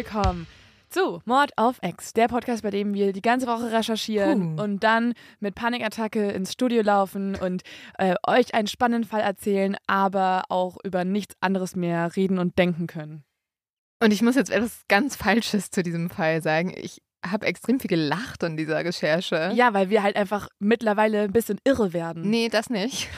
willkommen zu Mord auf Ex, der Podcast, bei dem wir die ganze Woche recherchieren Puh. und dann mit Panikattacke ins Studio laufen und äh, euch einen spannenden Fall erzählen, aber auch über nichts anderes mehr reden und denken können. Und ich muss jetzt etwas ganz Falsches zu diesem Fall sagen. Ich habe extrem viel gelacht in dieser Recherche. Ja, weil wir halt einfach mittlerweile ein bisschen irre werden. Nee, das nicht.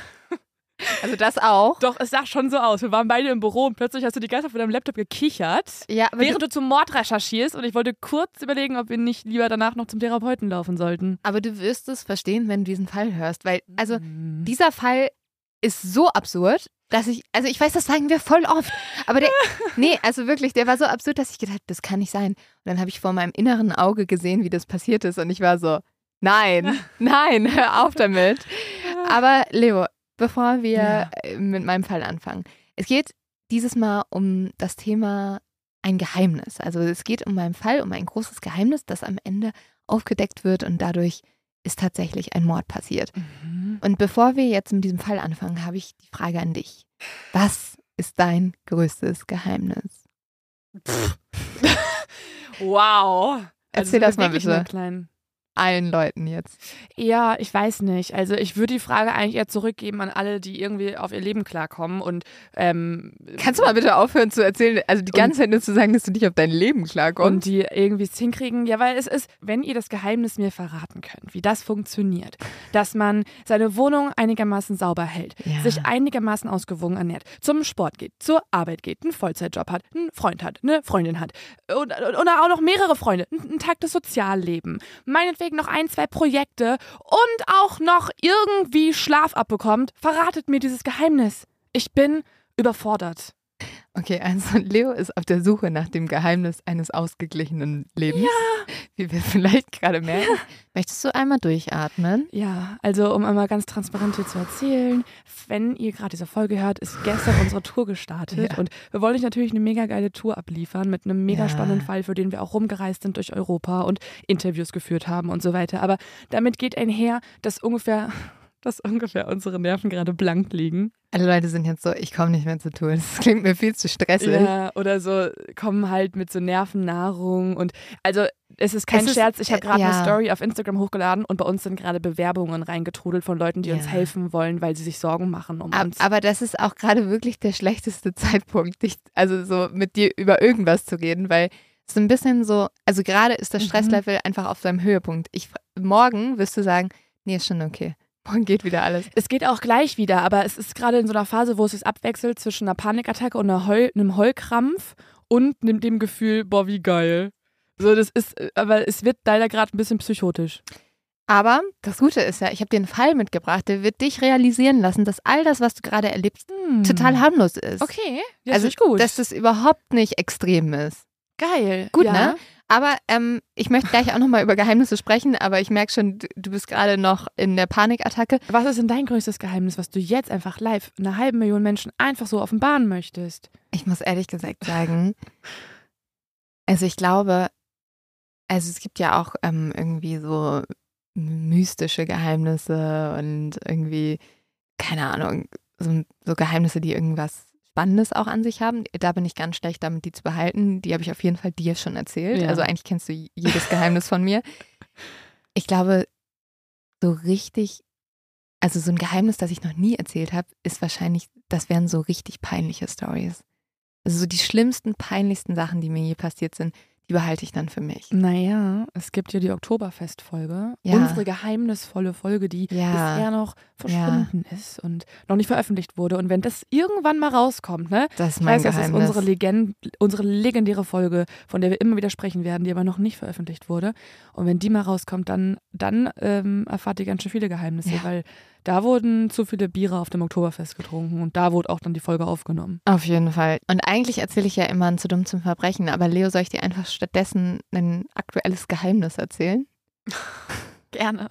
Also das auch. Doch, es sah schon so aus. Wir waren beide im Büro und plötzlich hast du die ganze Zeit vor deinem Laptop gekichert. Ja, Während du zum Mord recherchierst und ich wollte kurz überlegen, ob wir nicht lieber danach noch zum Therapeuten laufen sollten. Aber du wirst es verstehen, wenn du diesen Fall hörst, weil also Mhm. dieser Fall ist so absurd, dass ich also ich weiß, das sagen wir voll oft, aber der nee, also wirklich, der war so absurd, dass ich gedacht, habe, das kann nicht sein. Und dann habe ich vor meinem inneren Auge gesehen, wie das passiert ist und ich war so, nein, nein, hör auf damit. Aber Leo, bevor wir Ja. äh, mit meinem Fall anfangen, es geht dieses Mal um das Thema ein Geheimnis. Also es geht um meinen Fall, um ein großes Geheimnis, das am Ende aufgedeckt wird und dadurch ist tatsächlich ein Mord passiert. Mhm. Und bevor wir jetzt mit diesem Fall anfangen, habe ich die Frage an dich. Was ist dein größtes Geheimnis? Wow. Erzähl sind das mal bitte. Klein. Allen Leuten jetzt. Ja, ich weiß nicht. Also ich würde die Frage eigentlich eher zurückgeben an alle, die irgendwie auf ihr Leben klarkommen und ähm, Kannst du mal bitte aufhören zu erzählen, also die ganze Zeit nur zu sagen, dass du nicht auf dein Leben und klarkommst? die irgendwie es hinkriegen. Ja, weil es ist, wenn ihr das Geheimnis mir verraten könnt, wie das funktioniert, dass man seine Wohnung einigermaßen sauber hält, Ja. sich einigermaßen ausgewogen ernährt, zum Sport geht, zur Arbeit geht, einen Vollzeitjob hat, einen Freund hat, eine Freundin hat und, oder auch noch mehrere Freunde, einen einen Tag des Sozialleben, meinetwegen noch ein, zwei Projekte und auch noch irgendwie Schlaf abbekommt, verratet mir dieses Geheimnis. Ich bin überfordert. Okay, also Leo ist auf der Suche nach dem Geheimnis eines ausgeglichenen Lebens. Ja. Wie wir vielleicht gerade merken. Möchtest du einmal durchatmen? Ja, also um einmal ganz transparent hier zu erzählen, wenn ihr gerade diese Folge hört, ist gestern unsere Tour gestartet Ja. und wir wollen euch natürlich eine mega geile Tour abliefern mit einem mega Ja. spannenden Fall, für den wir auch rumgereist sind durch Europa und Interviews geführt haben und so weiter. Aber damit geht einher, dass ungefähr, dass ungefähr unsere Nerven gerade blank liegen. Alle Leute sind jetzt so, ich komme nicht mehr zur Tour. Das klingt mir viel zu stressig. Ja, oder so kommen halt mit so Nervennahrung und also es ist kein Es ist- Scherz, ich habe äh, gerade ja. eine Story auf Instagram hochgeladen und bei uns sind gerade Bewerbungen reingetrudelt von Leuten, die uns Ja. helfen wollen, weil sie sich Sorgen machen um Ab- uns. Aber das ist auch gerade wirklich der schlechteste Zeitpunkt, dich, also so mit dir über irgendwas zu reden, weil es ist ein bisschen so, also gerade ist das Mhm. Stresslevel einfach auf seinem Höhepunkt. Ich, morgen wirst du sagen, nee, ist schon okay. Morgen geht wieder alles. es geht auch gleich wieder, aber es ist gerade in so einer Phase, wo es sich abwechselt zwischen einer Panikattacke und einer Heul, einem Heulkrampf und dem, Gefühl, boah, wie geil. So, das ist, äh, aber es wird leider gerade ein bisschen psychotisch. Aber das Gute ist ja, ich habe dir einen Fall mitgebracht, der wird dich realisieren lassen, dass all das, was du gerade erlebst, total harmlos ist. Hm. Okay, also also gut. dass das überhaupt nicht extrem ist. geil. Gut, ja. ne? Aber ähm, ich möchte gleich auch nochmal über Geheimnisse sprechen, aber ich merke schon, du, bist gerade noch in der Panikattacke. Was ist denn dein größtes Geheimnis, was du jetzt einfach live einer halben Million Menschen einfach so offenbaren möchtest? Ich muss ehrlich gesagt sagen, also ich glaube, also es gibt ja auch ähm, irgendwie so mystische Geheimnisse und irgendwie, keine Ahnung, so, so Geheimnisse, die irgendwas Spannendes auch an sich haben. Da bin ich ganz schlecht damit, die zu behalten. Die habe ich auf jeden Fall dir schon erzählt. Ja. Also eigentlich kennst du jedes Geheimnis von mir. Ich glaube, so richtig, also so ein Geheimnis, das ich noch nie erzählt habe, ist wahrscheinlich, das wären so richtig peinliche Stories. Also so die schlimmsten, peinlichsten Sachen, die mir je passiert sind, die behalte ich dann für mich. Naja, es gibt ja die Oktoberfest-Folge. Ja. Unsere geheimnisvolle Folge, die Ja. bisher noch verschwunden ist und noch nicht veröffentlicht wurde. Und wenn das irgendwann mal rauskommt, ne? Das ist Ich mein weiß, das ist Geheimnis. unsere, Legend, unsere legendäre Folge, von der wir immer wieder sprechen werden, die aber noch nicht veröffentlicht wurde. Und wenn die mal rauskommt, dann, dann ähm, erfahrt ihr ganz schön viele Geheimnisse, Ja. weil da wurden zu viele Biere auf dem Oktoberfest getrunken und da wurde auch dann die Folge aufgenommen. Auf jeden Fall. Und eigentlich erzähle ich ja immer ein zu dumm zum Verbrechen, aber Leo, soll ich dir einfach stattdessen ein aktuelles Geheimnis erzählen? Gerne.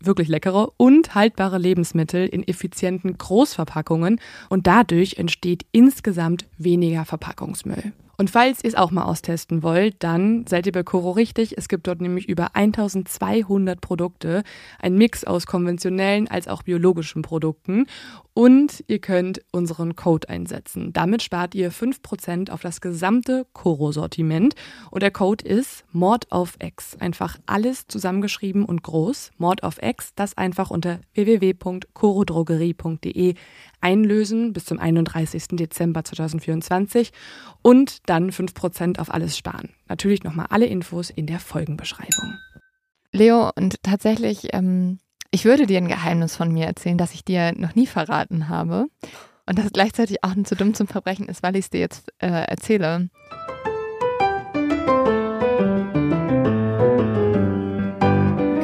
wirklich leckere und haltbare Lebensmittel in effizienten Großverpackungen und dadurch entsteht insgesamt weniger Verpackungsmüll. Und falls ihr es auch mal austesten wollt, dann seid ihr bei Coro richtig. Es gibt dort nämlich über 1200 Produkte, ein Mix aus konventionellen als auch biologischen Produkten. Und ihr könnt unseren Code einsetzen. Damit spart ihr 5% auf das gesamte Coro-Sortiment. Und der Code ist Mord auf X. Einfach alles zusammengeschrieben und groß. Mord auf X, das einfach unter www.corodrogerie.de einlösen bis zum 31. Dezember 2024 und dann 5% auf alles sparen. Natürlich nochmal alle Infos in der Folgenbeschreibung. Leo, und tatsächlich, ähm, ich würde dir ein Geheimnis von mir erzählen, das ich dir noch nie verraten habe. Und das gleichzeitig auch zu dumm zum Verbrechen ist, weil ich es dir jetzt äh, erzähle.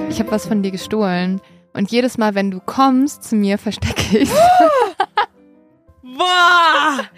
Ich habe was von dir gestohlen. Und jedes Mal, wenn du kommst zu mir, verstecke ich Boah!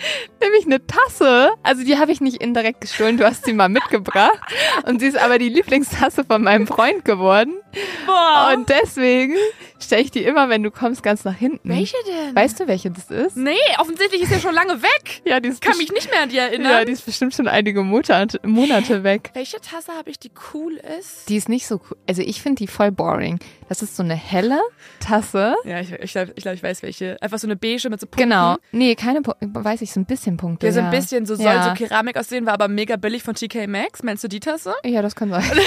Nämlich eine Tasse. Also die habe ich nicht indirekt gestohlen, du hast sie mal mitgebracht. Und sie ist aber die Lieblingstasse von meinem Freund geworden. Boah! Und deswegen stelle ich die immer, wenn du kommst, ganz nach hinten. Welche denn? Weißt du, welche das ist? Nee, offensichtlich ist ja schon lange weg. Ja, die ist Kann mich nicht mehr an die erinnern. Ja, die ist bestimmt schon einige Monate, Monate weg. Welche Tasse habe ich, die cool ist? Die ist nicht so cool. Also ich finde die voll boring. Das ist so eine helle Tasse. Ja, ich, ich glaube, ich, glaub, ich weiß welche. Einfach so eine beige mit so Punkten. Genau. Nee, keine Punkte. Weiß ich, so ein bisschen Punkte. Ja, so ein bisschen. So soll Ja. so Keramik aussehen, war aber mega billig von TK Maxx. Meinst du die Tasse? Ja, das kann sein.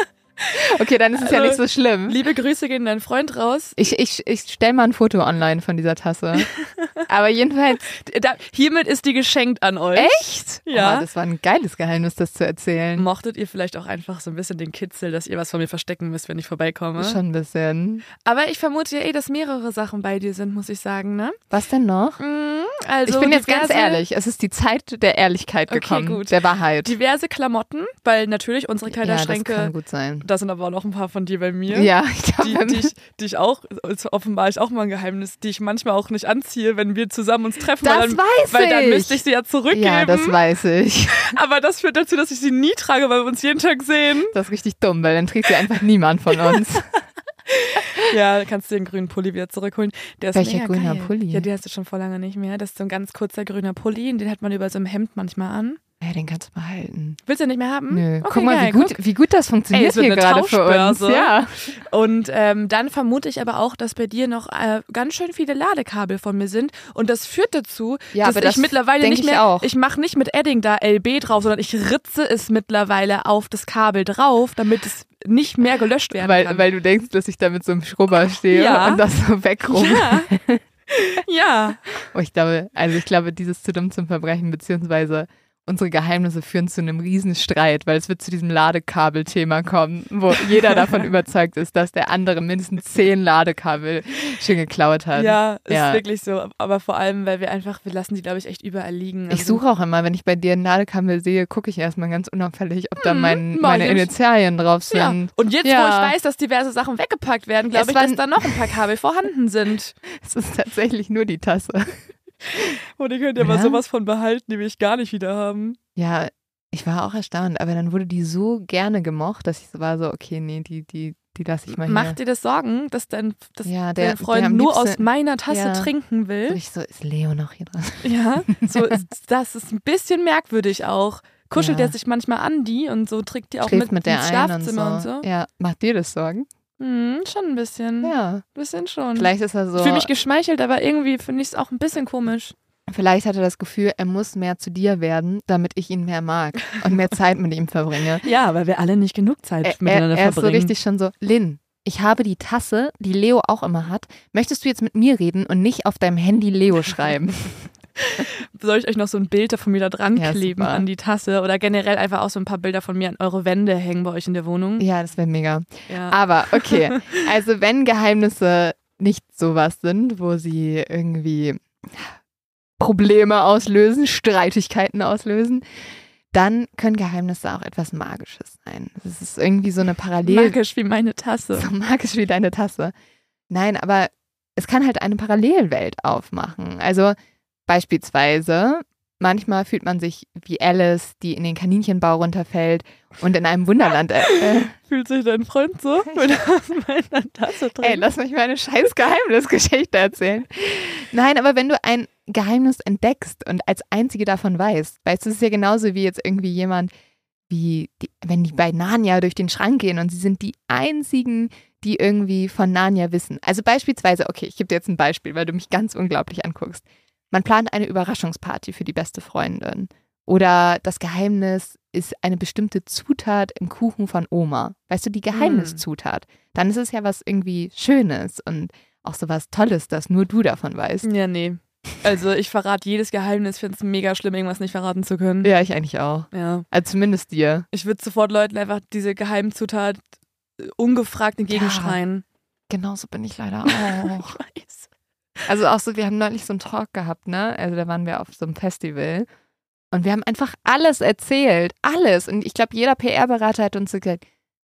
okay, dann ist es ja Also, nicht so schlimm. Liebe Grüße gehen deinen Freund raus. Ich, ich, ich stelle mal ein Foto online von dieser Tasse. Aber jedenfalls. Da, hiermit ist die geschenkt an euch. Echt? Ja. Oh, das war ein geiles Geheimnis, das zu erzählen. Mochtet ihr vielleicht auch einfach so ein bisschen den Kitzel, dass ihr was von mir verstecken müsst, wenn ich vorbeikomme? Schon ein bisschen. Aber ich vermute ja eh, dass mehrere Sachen bei dir sind, muss ich sagen, ne? Was denn noch? Mm, Also ich bin jetzt ganz ehrlich. Es ist die Zeit der Ehrlichkeit Okay, gekommen. gut. Der Wahrheit. Diverse Klamotten, weil natürlich unsere ja, das Kleiderschränke, kann gut sein. Da sind aber auch noch ein paar von dir bei mir. Ja, ich Die, glaube, die, ich, die ich auch, offenbar ist auch mal ein Geheimnis, die ich manchmal auch nicht anziehe, wenn wir zusammen uns treffen. Das weil dann, weiß Weil dann ich. müsste ich sie ja zurückgeben. ja, das weiß ich. aber das führt dazu, dass ich sie nie trage, weil wir uns jeden Tag sehen. Das ist richtig dumm, weil dann trägt sie einfach niemand von uns. Ja, kannst du den grünen Pulli wieder zurückholen. Der ist Welcher grüner geil. Pulli? Ja, den hast du schon vor lange nicht mehr. Das ist so ein ganz kurzer grüner Pulli, den hat man über so einem Hemd manchmal an. Ja, den kannst du behalten. Willst du nicht mehr haben? Nö. Okay, Guck mal, geil, wie gut, guck. wie gut das Ey, funktioniert wird hier gerade für uns. Ja. Und ähm, dann vermute ich aber auch, dass bei dir noch äh, ganz schön viele Ladekabel von mir sind. Und das führt dazu, Ja, dass ich das mittlerweile nicht ich mehr, auch. ich mache nicht mit Edding da LB drauf, sondern ich ritze es mittlerweile auf das Kabel drauf, damit es nicht mehr gelöscht werden Weil, kann. weil du denkst, dass ich da mit so einem Schrubber stehe Ja. und das so wegrum. ja. ja. Oh, ich glaube, also ich glaube, dieses zu dumm zum Verbrechen, beziehungsweise unsere Geheimnisse führen zu einem Riesenstreit, weil es wird zu diesem Ladekabel-Thema kommen, wo jeder davon überzeugt ist, dass der andere mindestens zehn Ladekabel schon geklaut hat. Ja, ist Ja. wirklich so. Aber vor allem, weil wir einfach, wir lassen die, glaube ich, echt überall liegen. Ich Also- suche auch immer, wenn ich bei dir ein Ladekabel sehe, gucke ich erstmal ganz unauffällig, ob da mein, mach meine ich. Initialien drauf sind. Ja, und jetzt, Ja. wo ich weiß, dass diverse Sachen weggepackt werden, glaube ich, dass da noch ein paar Kabel vorhanden sind. Es ist tatsächlich nur die Tasse. Und ihr könnt ja mal sowas von behalten, die will ich gar nicht wieder haben. Ja, Ich war auch erstaunt, aber dann wurde die so gerne gemocht, dass ich so war so, okay, nee, die, die, die lasse ich mal hier. Macht dir das Sorgen, dass dein, dass ja, der, dein Freund der nur liebsten- aus meiner Tasse Ja. trinken will? ich so, ist Leo noch hier dran? Ja, so ist, das ist ein bisschen merkwürdig auch. Kuschelt Ja. er sich manchmal an die und so trägt die auch Schläft mit, mit ins Schlafzimmer und so. und so. Ja, macht dir das Sorgen? Hm, schon ein bisschen. Ja. bisschen schon. Vielleicht ist er so. Ich fühle mich geschmeichelt, aber irgendwie finde ich es auch ein bisschen komisch. Vielleicht hat er das Gefühl, er muss mehr zu dir werden, damit ich ihn mehr mag und mehr Zeit mit ihm verbringe. Ja, weil wir alle nicht genug Zeit Er, er, miteinander er ist so verbringen. richtig schon so, Lynn, ich habe die Tasse, die Leo auch immer hat. Möchtest du jetzt mit mir reden und nicht auf deinem Handy Leo schreiben? Soll ich euch noch so ein Bild von mir da dran Ja, kleben super. an die Tasse oder generell einfach auch so ein paar Bilder von mir an eure Wände hängen bei euch in der Wohnung? ja, das wäre mega. Ja. Aber okay, also wenn Geheimnisse nicht sowas sind, wo sie irgendwie Probleme auslösen, Streitigkeiten auslösen, dann können Geheimnisse auch etwas Magisches sein. Das ist irgendwie so eine Parallel Magisch wie meine Tasse. so magisch wie deine Tasse. Nein, aber es kann halt eine Parallelwelt aufmachen. Also beispielsweise, manchmal fühlt man sich wie Alice, die in den Kaninchenbau runterfällt und in einem Wunderland. Äh, äh, Fühlt sich dein Freund so, aus meiner Tasse trinkt? ey, lass mich mal eine scheiß Geheimnisgeschichte erzählen. Nein, aber wenn du ein Geheimnis entdeckst und als einzige davon weißt, weißt du, es ist ja genauso wie jetzt irgendwie jemand, wie die, wenn die bei Narnia durch den Schrank gehen und sie sind die einzigen, die irgendwie von Narnia wissen. Also beispielsweise, okay, ich gebe dir jetzt ein Beispiel, weil du mich ganz unglaublich anguckst. Man plant eine Überraschungsparty für die beste Freundin. Oder das Geheimnis ist eine bestimmte Zutat im Kuchen von Oma. Weißt du, die Geheimniszutat. Dann ist es ja was irgendwie Schönes und auch so was Tolles, dass nur du davon weißt. Ja, nee. Also ich verrate jedes Geheimnis, finde es mega schlimm, irgendwas nicht verraten zu können. Ja, ich eigentlich auch. Ja. Also zumindest dir. Ich würde sofort Leuten einfach diese Geheimzutat äh, ungefragt entgegenschreien. Genauso bin ich leider Ich auch. weiß. Also auch so, wir haben neulich so einen Talk gehabt, ne? Also da waren wir auf so einem Festival und wir haben einfach alles erzählt. Alles. Und ich glaube, jeder PR-Berater hat uns so gesagt,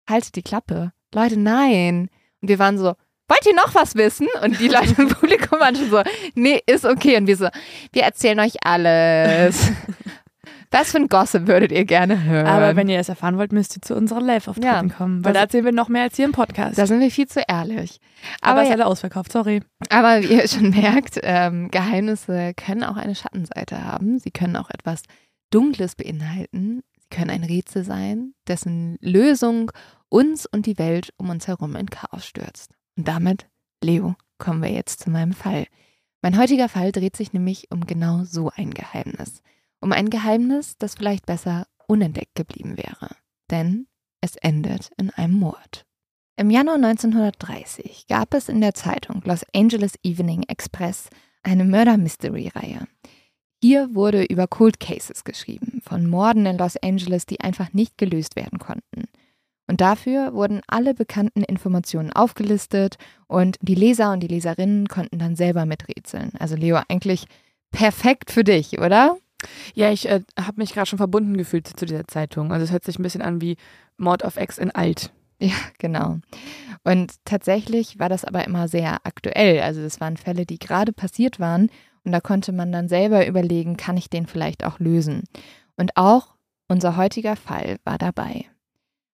haltet die Klappe. Leute, nein. Und wir waren so, wollt ihr noch was wissen? Und die Leute im Publikum waren schon so, nee, ist okay. Und wir so, wir erzählen euch alles. Was für ein Gossip würdet ihr gerne hören? Aber wenn ihr es erfahren wollt, müsst ihr zu unseren Live-Auftritten Ja. kommen. Weil Das- da erzählen wir noch mehr als hier im Podcast. da sind wir viel zu ehrlich. Aber Aber, es ist ja, leider ausverkauft, sorry. aber wie ihr schon merkt, ähm, Geheimnisse können auch eine Schattenseite haben. Sie können auch etwas Dunkles beinhalten. Sie können ein Rätsel sein, dessen Lösung uns und die Welt um uns herum in Chaos stürzt. Und damit, Leo, kommen wir jetzt zu meinem Fall. Mein heutiger Fall dreht sich nämlich um genau so ein Geheimnis. Um ein Geheimnis, das vielleicht besser unentdeckt geblieben wäre. Denn es endet in einem Mord. Im Januar 1930 gab es in der Zeitung Los Angeles Evening Express eine Murder-Mystery-Reihe. Hier wurde über Cold Cases geschrieben, von Morden in Los Angeles, die einfach nicht gelöst werden konnten. Und dafür wurden alle bekannten Informationen aufgelistet und die Leser und die Leserinnen konnten dann selber miträtseln. Also Leo, eigentlich perfekt für dich, oder? Ja, ich äh, habe mich gerade schon verbunden gefühlt zu dieser Zeitung. Also es hört sich ein bisschen an wie Mord auf Ex in alt. Ja, genau. Und tatsächlich war das aber immer sehr aktuell. Also es waren Fälle, die gerade passiert waren und da konnte man dann selber überlegen, kann ich den vielleicht auch lösen. Und auch unser heutiger Fall war dabei.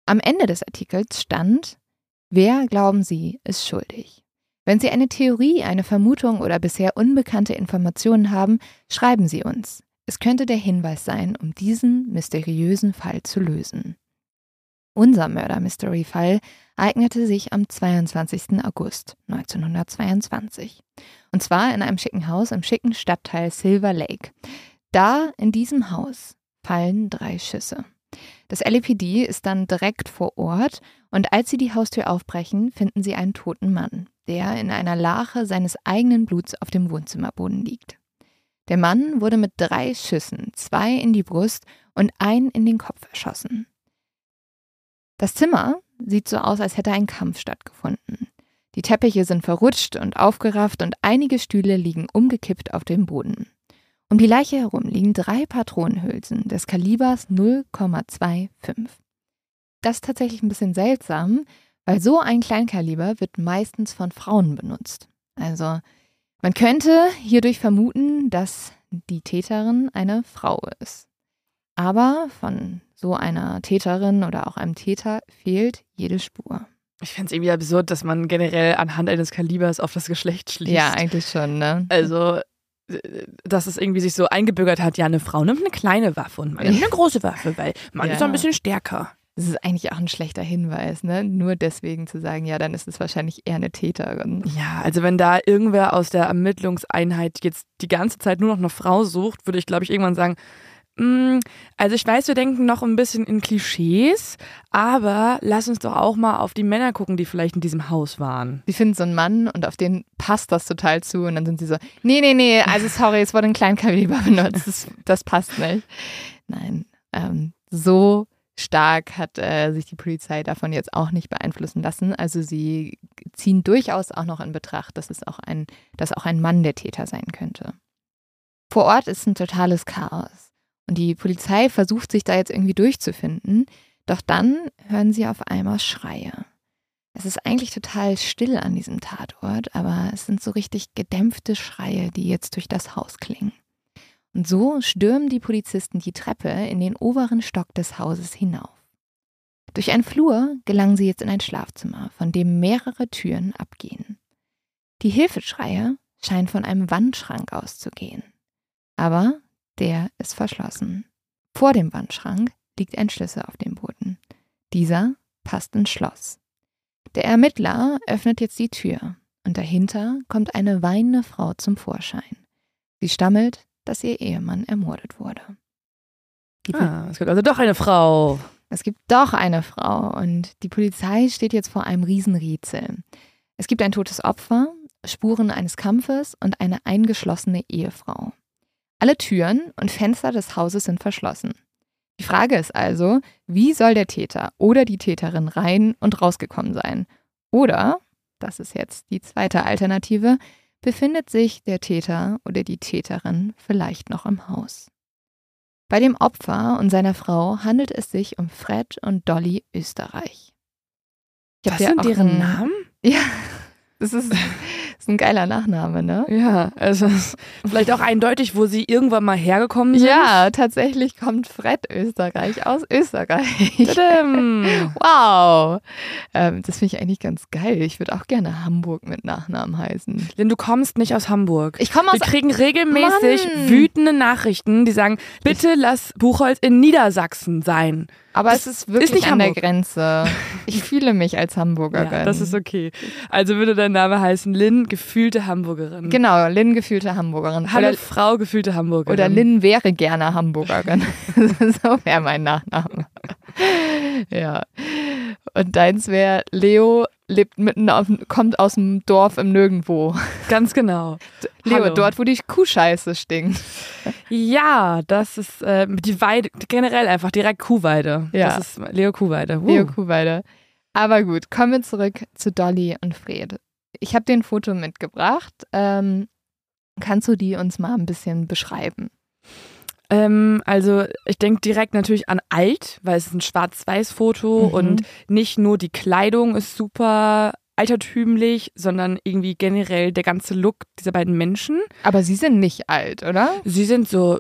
Am Ende des Artikels stand, wer glauben Sie ist schuldig? Wenn Sie eine Theorie, eine Vermutung oder bisher unbekannte Informationen haben, schreiben Sie uns. Es könnte der Hinweis sein, um diesen mysteriösen Fall zu lösen. Unser Murder-Mystery-Fall ereignete sich am 22. August 1922. Und zwar in einem schicken Haus im schicken Stadtteil Silver Lake. Da, in diesem Haus, fallen drei Schüsse. Das LAPD ist dann direkt vor Ort und als sie die Haustür aufbrechen, finden sie einen toten Mann, der in einer Lache seines eigenen Bluts auf dem Wohnzimmerboden liegt. Der Mann wurde mit drei Schüssen, zwei in die Brust und einen in den Kopf erschossen. Das Zimmer sieht so aus, als hätte ein Kampf stattgefunden. Die Teppiche sind verrutscht und aufgerafft und einige Stühle liegen umgekippt auf dem Boden. Um die Leiche herum liegen drei Patronenhülsen des Kalibers 0,25. Das ist tatsächlich ein bisschen seltsam, weil so ein Kleinkaliber wird meistens von Frauen benutzt. Also man könnte hierdurch vermuten, dass die Täterin eine Frau ist. Aber von so einer Täterin oder auch einem Täter fehlt jede Spur. Ich fände es irgendwie absurd, dass man generell anhand eines Kalibers auf das Geschlecht schließt. Ja, eigentlich schon, ne? Also, dass es irgendwie sich so eingebürgert hat, ja, eine Frau nimmt eine kleine Waffe und man nimmt eine große Waffe, weil man Ja. ist ein bisschen stärker. Das ist eigentlich auch ein schlechter Hinweis, ne? Nur deswegen zu sagen, ja, dann ist es wahrscheinlich eher eine Täterin. Ja, also wenn da irgendwer aus der Ermittlungseinheit jetzt die ganze Zeit nur noch eine Frau sucht, würde ich, glaube ich, irgendwann sagen, mm, also ich weiß, wir denken noch ein bisschen in Klischees, aber lass uns doch auch mal auf die Männer gucken, die vielleicht in diesem Haus waren. Sie finden so einen Mann und auf den passt das total zu und dann sind sie so, nee, nee, nee, also sorry, es wurde ein Kleinkaliber benutzt, das, das passt nicht. Nein, ähm, so stark hat äh, sich die Polizei davon jetzt auch nicht beeinflussen lassen. Also sie ziehen durchaus auch noch in Betracht, dass es auch ein, dass auch ein Mann der Täter sein könnte. Vor Ort ist ein totales Chaos und die Polizei versucht sich da jetzt irgendwie durchzufinden, doch dann hören sie auf einmal Schreie. Es ist eigentlich total still an diesem Tatort, aber es sind so richtig gedämpfte Schreie, die jetzt durch das Haus klingen. Und so stürmen die Polizisten die Treppe in den oberen Stock des Hauses hinauf. Durch einen Flur gelangen sie jetzt in ein Schlafzimmer, von dem mehrere Türen abgehen. Die Hilfeschreie scheinen von einem Wandschrank auszugehen. Aber der ist verschlossen. Vor dem Wandschrank liegt ein Schlüssel auf dem Boden. Dieser passt ins Schloss. Der Ermittler öffnet jetzt die Tür und dahinter kommt eine weinende Frau zum Vorschein. Sie stammelt, dass ihr Ehemann ermordet wurde. Ah, es gibt also doch eine Frau. es gibt doch eine Frau und die Polizei steht jetzt vor einem Riesenrätsel. Es gibt ein totes Opfer, Spuren eines Kampfes und eine eingeschlossene Ehefrau. Alle Türen und Fenster des Hauses sind verschlossen. Die Frage ist also, wie soll der Täter oder die Täterin rein und rausgekommen sein? Oder, das ist jetzt die zweite Alternative, befindet sich der Täter oder die Täterin vielleicht noch im Haus? Bei dem Opfer und seiner Frau handelt es sich um Fred und Dolly Österreich. Ich Das sind deren Namen? Ja, das ist, ist ein geiler Nachname, ne? Ja, also vielleicht auch eindeutig, wo sie irgendwann mal hergekommen sind. Ja, tatsächlich kommt Fred Österreich aus Österreich. Wow. Ähm, das finde ich eigentlich ganz geil. Ich würde auch gerne Hamburg mit Nachnamen heißen. Denn du kommst nicht aus Hamburg. Ich komme aus. Wir kriegen regelmäßig Mann. wütende Nachrichten, die sagen, bitte lass Buchholz in Niedersachsen sein. Aber das es ist wirklich nicht an der Hamburg. Grenze. Ich fühle mich als Hamburgerin. Ja, das ist okay. Also würde dein Name heißen Lynn, gefühlte Hamburgerin. Genau, Lynn gefühlte Hamburgerin. Hallo Oder, Frau, gefühlte Hamburgerin. oder Lynn wäre gerne Hamburgerin. so wäre mein Nachname. ja. Und deins wäre Leo lebt mitten auf, kommt aus dem Dorf im Nirgendwo. Ganz genau. Leo, Hallo. dort, wo die Kuhscheiße stinkt. Ja, das ist äh, die Weide, generell einfach direkt Kuhweide. Ja. Das ist Leo Kuhweide. Uh. Leo Kuhweide. Aber gut, kommen wir zurück zu Dolly und Fred. Ich habe dir ein Foto mitgebracht. Ähm, kannst du die uns mal ein bisschen beschreiben? Ähm, also ich denke direkt natürlich an alt, weil es ist ein Schwarz-Weiß-Foto Mhm. und nicht nur die Kleidung ist super altertümlich, sondern irgendwie generell der ganze Look dieser beiden Menschen. Aber sie sind nicht alt, oder? Sie sind so,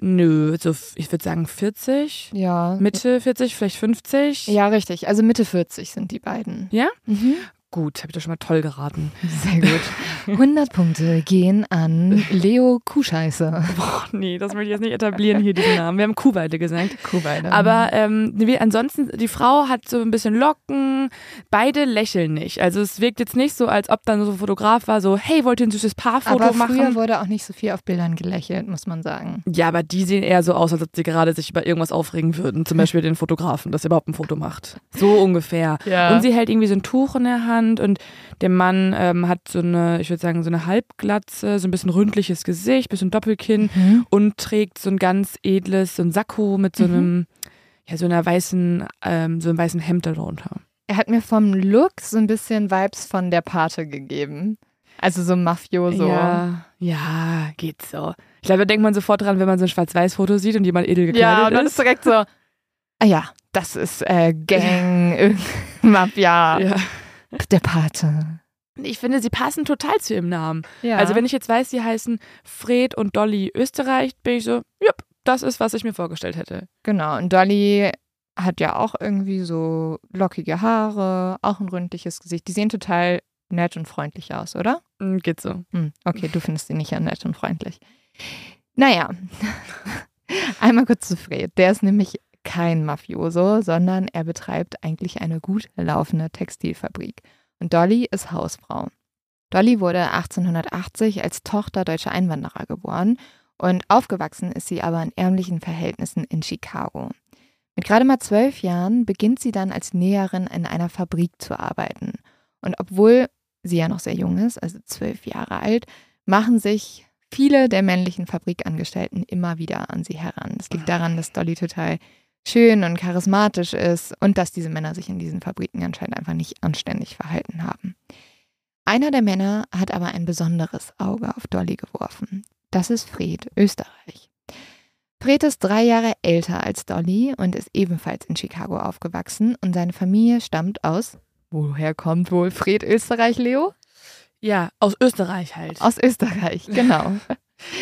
nö, so, ich würde sagen 40, Ja. Mitte 40, vielleicht 50. Ja, richtig. Also Mitte 40 sind die beiden. Ja? Mhm. Gut, habe ich doch schon mal toll geraten. Sehr gut. 100 Punkte gehen an Leo Kuhscheiße. Boah, nee, das möchte ich jetzt nicht etablieren hier, diesen Namen. Wir haben Kuhweide gesagt. Kuhweide. Aber ähm, wie, ansonsten, die Frau hat so ein bisschen Locken, beide lächeln nicht. Also es wirkt jetzt nicht so, als ob dann so ein Fotograf war, so, hey, wollt ihr ein süßes Paarfoto Aber früher machen? wurde auch nicht so viel auf Bildern gelächelt, muss man sagen. Ja, aber die sehen eher so aus, als ob sie gerade sich über irgendwas aufregen würden. Zum Beispiel den Fotografen, dass er überhaupt ein Foto macht. So ungefähr. Ja. Und sie hält irgendwie so ein Tuch in der Hand und der Mann ähm, hat so eine, ich würde sagen, so eine Halbglatze, so ein bisschen ründliches Gesicht, bisschen Doppelkinn Mhm. und trägt so ein ganz edles, so ein Sakko mit so Mhm. einem, ja, so einer weißen, ähm, so einem weißen Hemd darunter. Er hat mir vom Look so ein bisschen Vibes von der Pate gegeben. Also so Mafioso. Ja, ja, geht so. Ich glaube, da denkt man sofort dran, wenn man so ein Schwarz-Weiß-Foto sieht und jemand edel gekleidet Ja, und dann ist. ist direkt so, ah ja, das ist äh, Gang, Mafia, Ja. Der Pate. Ich finde, sie passen total zu ihrem Namen. Ja. Also wenn ich jetzt weiß, sie heißen Fred und Dolly Österreich, bin ich so, jupp, das ist, was ich mir vorgestellt hätte. Genau, und Dolly hat ja auch irgendwie so lockige Haare, auch ein ründliches Gesicht. Die sehen total nett und freundlich aus, oder? Mm, Geht so. Hm, okay, du findest sie nicht ja nett und freundlich. Naja, einmal kurz zu Fred. Der ist nämlich kein Mafioso, sondern er betreibt eigentlich eine gut laufende Textilfabrik. Und Dolly ist Hausfrau. Dolly wurde 1880 als Tochter deutscher Einwanderer geboren und aufgewachsen ist sie aber in ärmlichen Verhältnissen in Chicago. Mit gerade mal zwölf Jahren beginnt sie dann als Näherin in einer Fabrik zu arbeiten. Und obwohl sie ja noch sehr jung ist, also zwölf Jahre alt, machen sich viele der männlichen Fabrikangestellten immer wieder an sie heran. Das liegt daran, dass Dolly total schön und charismatisch ist und dass diese Männer sich in diesen Fabriken anscheinend einfach nicht anständig verhalten haben. Einer der Männer hat aber ein besonderes Auge auf Dolly geworfen. Das ist Fred, Österreich. Fred ist drei Jahre älter als Dolly und ist ebenfalls in Chicago aufgewachsen und seine Familie stammt aus. Woher kommt wohl Fred Österreich, Leo? Ja, aus Österreich halt. Aus Österreich, genau.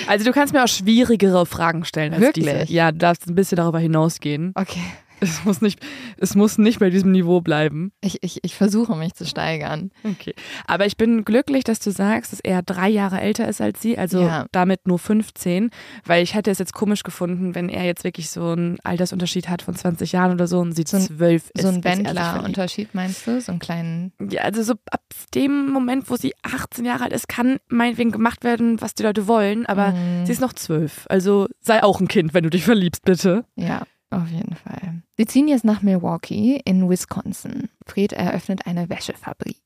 Also du kannst mir auch schwierigere Fragen stellen als Wirklich? diese. Ja, du darfst ein bisschen darüber hinausgehen. Okay. Es muss nicht, es muss nicht bei diesem Niveau bleiben. Ich, ich, ich versuche mich zu steigern. Okay. Aber ich bin glücklich, dass du sagst, dass er drei Jahre älter ist als sie, also Ja. damit nur 15, weil ich hätte es jetzt komisch gefunden, wenn er jetzt wirklich so einen Altersunterschied hat von 20 Jahren oder so und sie So ein- zwölf ist. So ein er. Wendler-Unterschied meinst du? So einen kleinen. Ja, also so ab dem Moment, wo sie 18 Jahre alt ist, kann meinetwegen gemacht werden, was die Leute wollen, aber Mm, sie ist noch zwölf. Also sei auch ein Kind, wenn du dich verliebst, bitte. Ja, auf jeden Fall. Sie ziehen jetzt nach Milwaukee in Wisconsin. Fred eröffnet eine Wäschefabrik,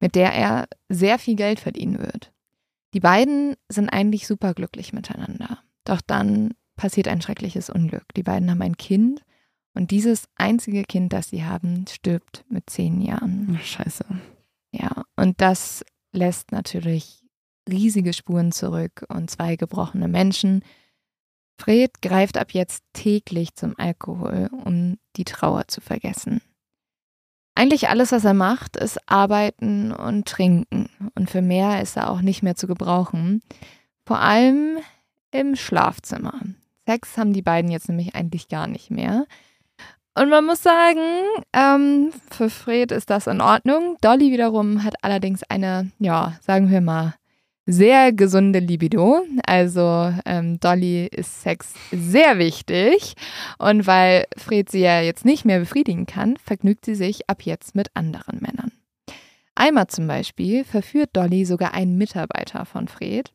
mit der er sehr viel Geld verdienen wird. Die beiden sind eigentlich superglücklich miteinander. Doch dann passiert ein schreckliches Unglück. Die beiden haben ein Kind und dieses einzige Kind, das sie haben, stirbt mit zehn Jahren. Scheiße. Ja, und das lässt natürlich riesige Spuren zurück und zwei gebrochene Menschen. Fred greift ab jetzt täglich zum Alkohol, um die Trauer zu vergessen. Eigentlich alles, was er macht, ist arbeiten und trinken. Und für mehr ist er auch nicht mehr zu gebrauchen. Vor allem im Schlafzimmer. Sex haben die beiden jetzt nämlich eigentlich gar nicht mehr. Und man muss sagen, ähm, für Fred ist das in Ordnung. Dolly wiederum hat allerdings eine, ja, sagen wir mal, sehr gesunde Libido. Also ähm, Dolly ist Sex sehr wichtig. Und weil Fred sie ja jetzt nicht mehr befriedigen kann, vergnügt sie sich ab jetzt mit anderen Männern. Einmal zum Beispiel verführt Dolly sogar einen Mitarbeiter von Fred.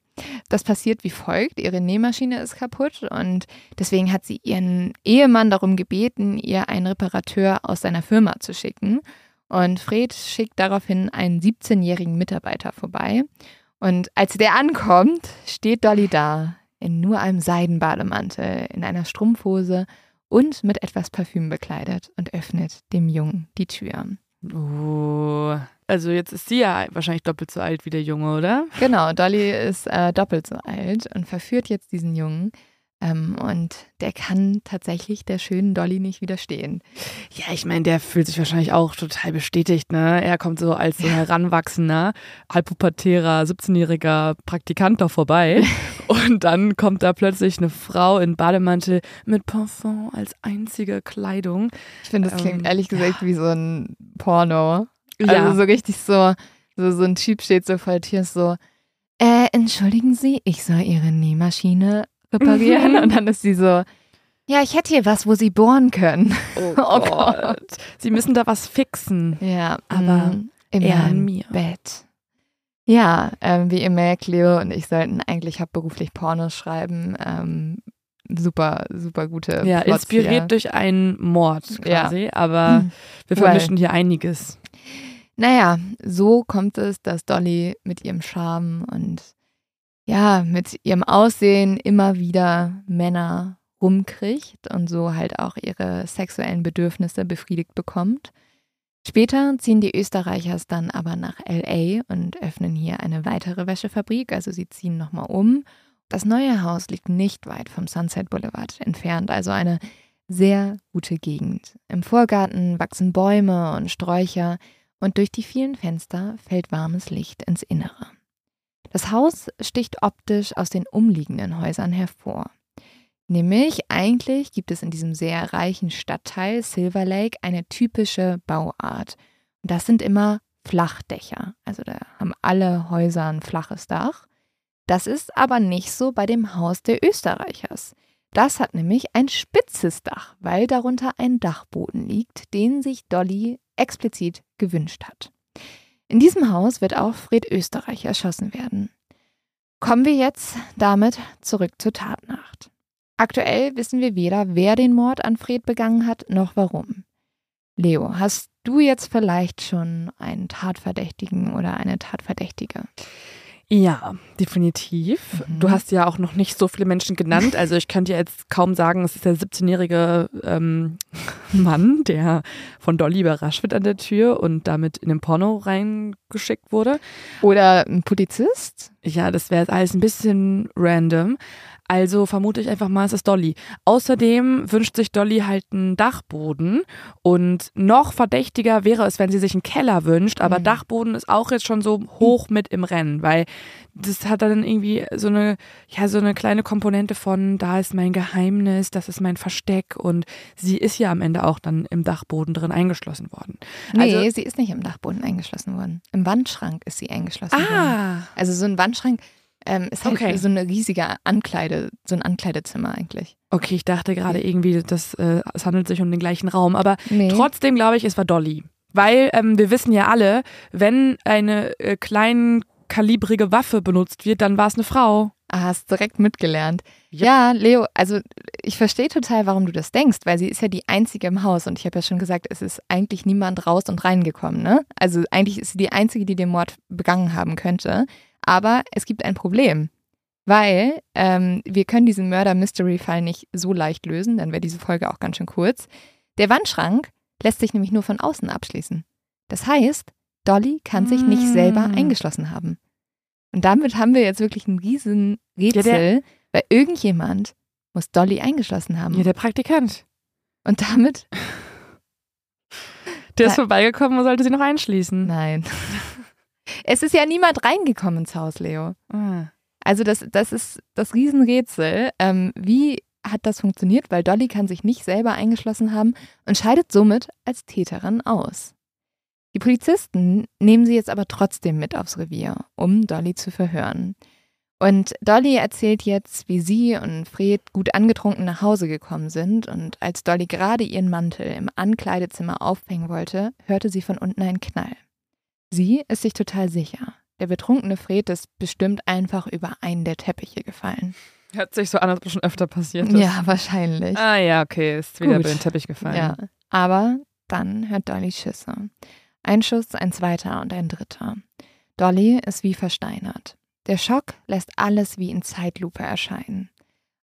Das passiert wie folgt. Ihre Nähmaschine ist kaputt und deswegen hat sie ihren Ehemann darum gebeten, ihr einen Reparateur aus seiner Firma zu schicken. Und Fred schickt daraufhin einen 17-jährigen Mitarbeiter vorbei. Und als der ankommt, steht Dolly da, in nur einem Seidenbademantel, in einer Strumpfhose und mit etwas Parfüm bekleidet und öffnet dem Jungen die Tür. Oh. Also jetzt ist sie ja wahrscheinlich doppelt so alt wie der Junge, oder? Genau, Dolly ist äh, doppelt so alt und verführt jetzt diesen Jungen. Ähm, und der kann tatsächlich der schönen Dolly nicht widerstehen. Ja, ich meine, der fühlt sich wahrscheinlich auch total bestätigt, ne? Er kommt so als so heranwachsender, halbpubertärer, 17-jähriger Praktikant da vorbei. Und dann kommt da plötzlich eine Frau in Bademantel mit Parfum als einzige Kleidung. Ich finde, das klingt Ähm, ehrlich gesagt wie so ein Porno. Ja. Also so richtig so, so, so ein Typ steht so vor der Tür so, äh, entschuldigen Sie, ich soll Ihre Nähmaschine reparieren. Mhm. Und dann ist sie so, ja, ich hätte hier was, wo Sie bohren können. Oh, Oh Gott. Sie müssen da was fixen. Ja, Aber mm, in meinem mir. Bett. Ja, ähm, wie ihr merkt, Leo und ich sollten eigentlich hauptberuflich Pornos schreiben. Ähm, super, super gute Ja, Plots inspiriert hier. durch einen Mord Ja. quasi. Aber Hm. wir Well. vermischen hier einiges. Naja, so kommt es, dass Dolly mit ihrem Charme und ja, mit ihrem Aussehen immer wieder Männer rumkriegt und so halt auch ihre sexuellen Bedürfnisse befriedigt bekommt. Später ziehen die Österreichers dann aber nach LA und öffnen hier eine weitere Wäschefabrik, also sie ziehen nochmal um. Das neue Haus liegt nicht weit vom Sunset Boulevard entfernt, also eine sehr gute Gegend. Im Vorgarten wachsen Bäume und Sträucher und durch die vielen Fenster fällt warmes Licht ins Innere. Das Haus sticht optisch aus den umliegenden Häusern hervor. Nämlich eigentlich gibt es in diesem sehr reichen Stadtteil Silver Lake eine typische Bauart. Und das sind immer Flachdächer. Also da haben alle Häuser ein flaches Dach. Das ist aber nicht so bei dem Haus der Österreichers. Das hat nämlich ein spitzes Dach, weil darunter ein Dachboden liegt, den sich Dolly explizit gewünscht hat. In diesem Haus wird auch Fred Österreich erschossen werden. Kommen wir jetzt damit zurück zur Tatnacht. Aktuell wissen wir weder, wer den Mord an Fred begangen hat, noch warum. Leo, hast du jetzt vielleicht schon einen Tatverdächtigen oder eine Tatverdächtige? Ja, definitiv. Mhm. Du hast ja auch noch nicht so viele Menschen genannt. Also ich könnte ja jetzt kaum sagen, es ist der 17-jährige ähm, Mann, der von Dolly überrascht wird an der Tür und damit in den Porno reingeschickt wurde. Oder ein Polizist? Ja, das wäre alles ein bisschen random. Also vermute ich einfach mal, es ist Dolly. Außerdem wünscht sich Dolly halt einen Dachboden und noch verdächtiger wäre es, wenn sie sich einen Keller wünscht, aber mhm. Dachboden ist auch jetzt schon so hoch mit im Rennen, weil das hat dann irgendwie so eine, ja, so eine kleine Komponente von, da ist mein Geheimnis, das ist mein Versteck und sie ist ja am Ende auch dann im Dachboden drin eingeschlossen worden. Nee, also, sie ist nicht im Dachboden eingeschlossen worden. Im Wandschrank ist sie eingeschlossen ah. worden. Also so ein Wandschrank, ähm, ist halt okay. so eine riesige Ankleide, so ein Ankleidezimmer eigentlich. Okay, ich dachte gerade irgendwie, das, äh, es handelt sich um den gleichen Raum, aber nee. trotzdem glaube ich, es war Dolly. Weil ähm, wir wissen ja alle, wenn eine äh, kleinkalibrige Waffe benutzt wird, dann war es eine Frau. Ah, hast direkt mitgelernt. Ja. ja, Leo, also ich verstehe total, warum du das denkst, weil sie ist ja die einzige im Haus und ich habe ja schon gesagt, es ist eigentlich niemand raus und reingekommen, ne? Also eigentlich ist sie die einzige, die den Mord begangen haben könnte. Aber es gibt ein Problem, weil ähm, wir können diesen Murder-Mystery-Fall nicht so leicht lösen, dann wäre diese Folge auch ganz schön kurz. Der Wandschrank lässt sich nämlich nur von außen abschließen. Das heißt, Dolly kann sich nicht selber mm. eingeschlossen haben. Und damit haben wir jetzt wirklich ein riesen Rätsel, ja, weil irgendjemand muss Dolly eingeschlossen haben. Ja, der Praktikant. Und damit. Der ist vorbeigekommen und sollte sie noch einschließen. Nein. Es ist ja niemand reingekommen ins Haus, Leo. Ah. Also das, das ist das Riesenrätsel. Ähm, wie hat das funktioniert? Weil Dolly kann sich nicht selber eingeschlossen haben und scheidet somit als Täterin aus. Die Polizisten nehmen sie jetzt aber trotzdem mit aufs Revier, um Dolly zu verhören. Und Dolly erzählt jetzt, wie sie und Fred gut angetrunken nach Hause gekommen sind und als Dolly gerade ihren Mantel im Ankleidezimmer aufhängen wollte, hörte sie von unten einen Knall. Sie ist sich total sicher. Der betrunkene Fred ist bestimmt einfach über einen der Teppiche gefallen. Hört sich so an, als ob schon öfter passiert ist. Ja, wahrscheinlich. Ah ja, okay, ist wieder Gut. über den Teppich gefallen. Ja, aber dann hört Dolly Schüsse. Ein Schuss, ein zweiter und ein dritter. Dolly ist wie versteinert. Der Schock lässt alles wie in Zeitlupe erscheinen.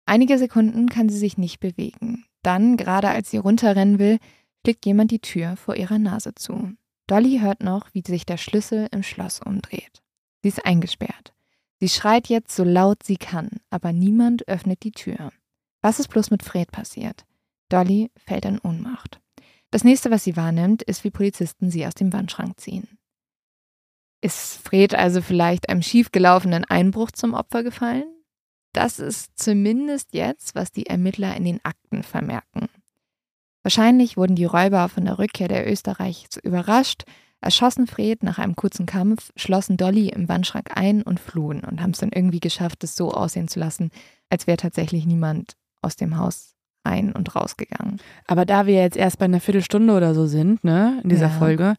Einige Sekunden kann sie sich nicht bewegen. Dann, gerade als sie runterrennen will, schlägt jemand die Tür vor ihrer Nase zu. Dolly hört noch, wie sich der Schlüssel im Schloss umdreht. Sie ist eingesperrt. Sie schreit jetzt so laut sie kann, aber niemand öffnet die Tür. Was ist bloß mit Fred passiert? Dolly fällt in Ohnmacht. Das nächste, was sie wahrnimmt, ist, wie Polizisten sie aus dem Wandschrank ziehen. Ist Fred also vielleicht einem schiefgelaufenen Einbruch zum Opfer gefallen? Das ist zumindest jetzt, was die Ermittler in den Akten vermerken. Wahrscheinlich wurden die Räuber von der Rückkehr der Österreichs überrascht, erschossen Fred nach einem kurzen Kampf, schlossen Dolly im Wandschrank ein und flohen und haben es dann irgendwie geschafft, es so aussehen zu lassen, als wäre tatsächlich niemand aus dem Haus ein- und rausgegangen. Aber da wir jetzt erst bei einer Viertelstunde oder so sind, ne, in dieser ja. Folge,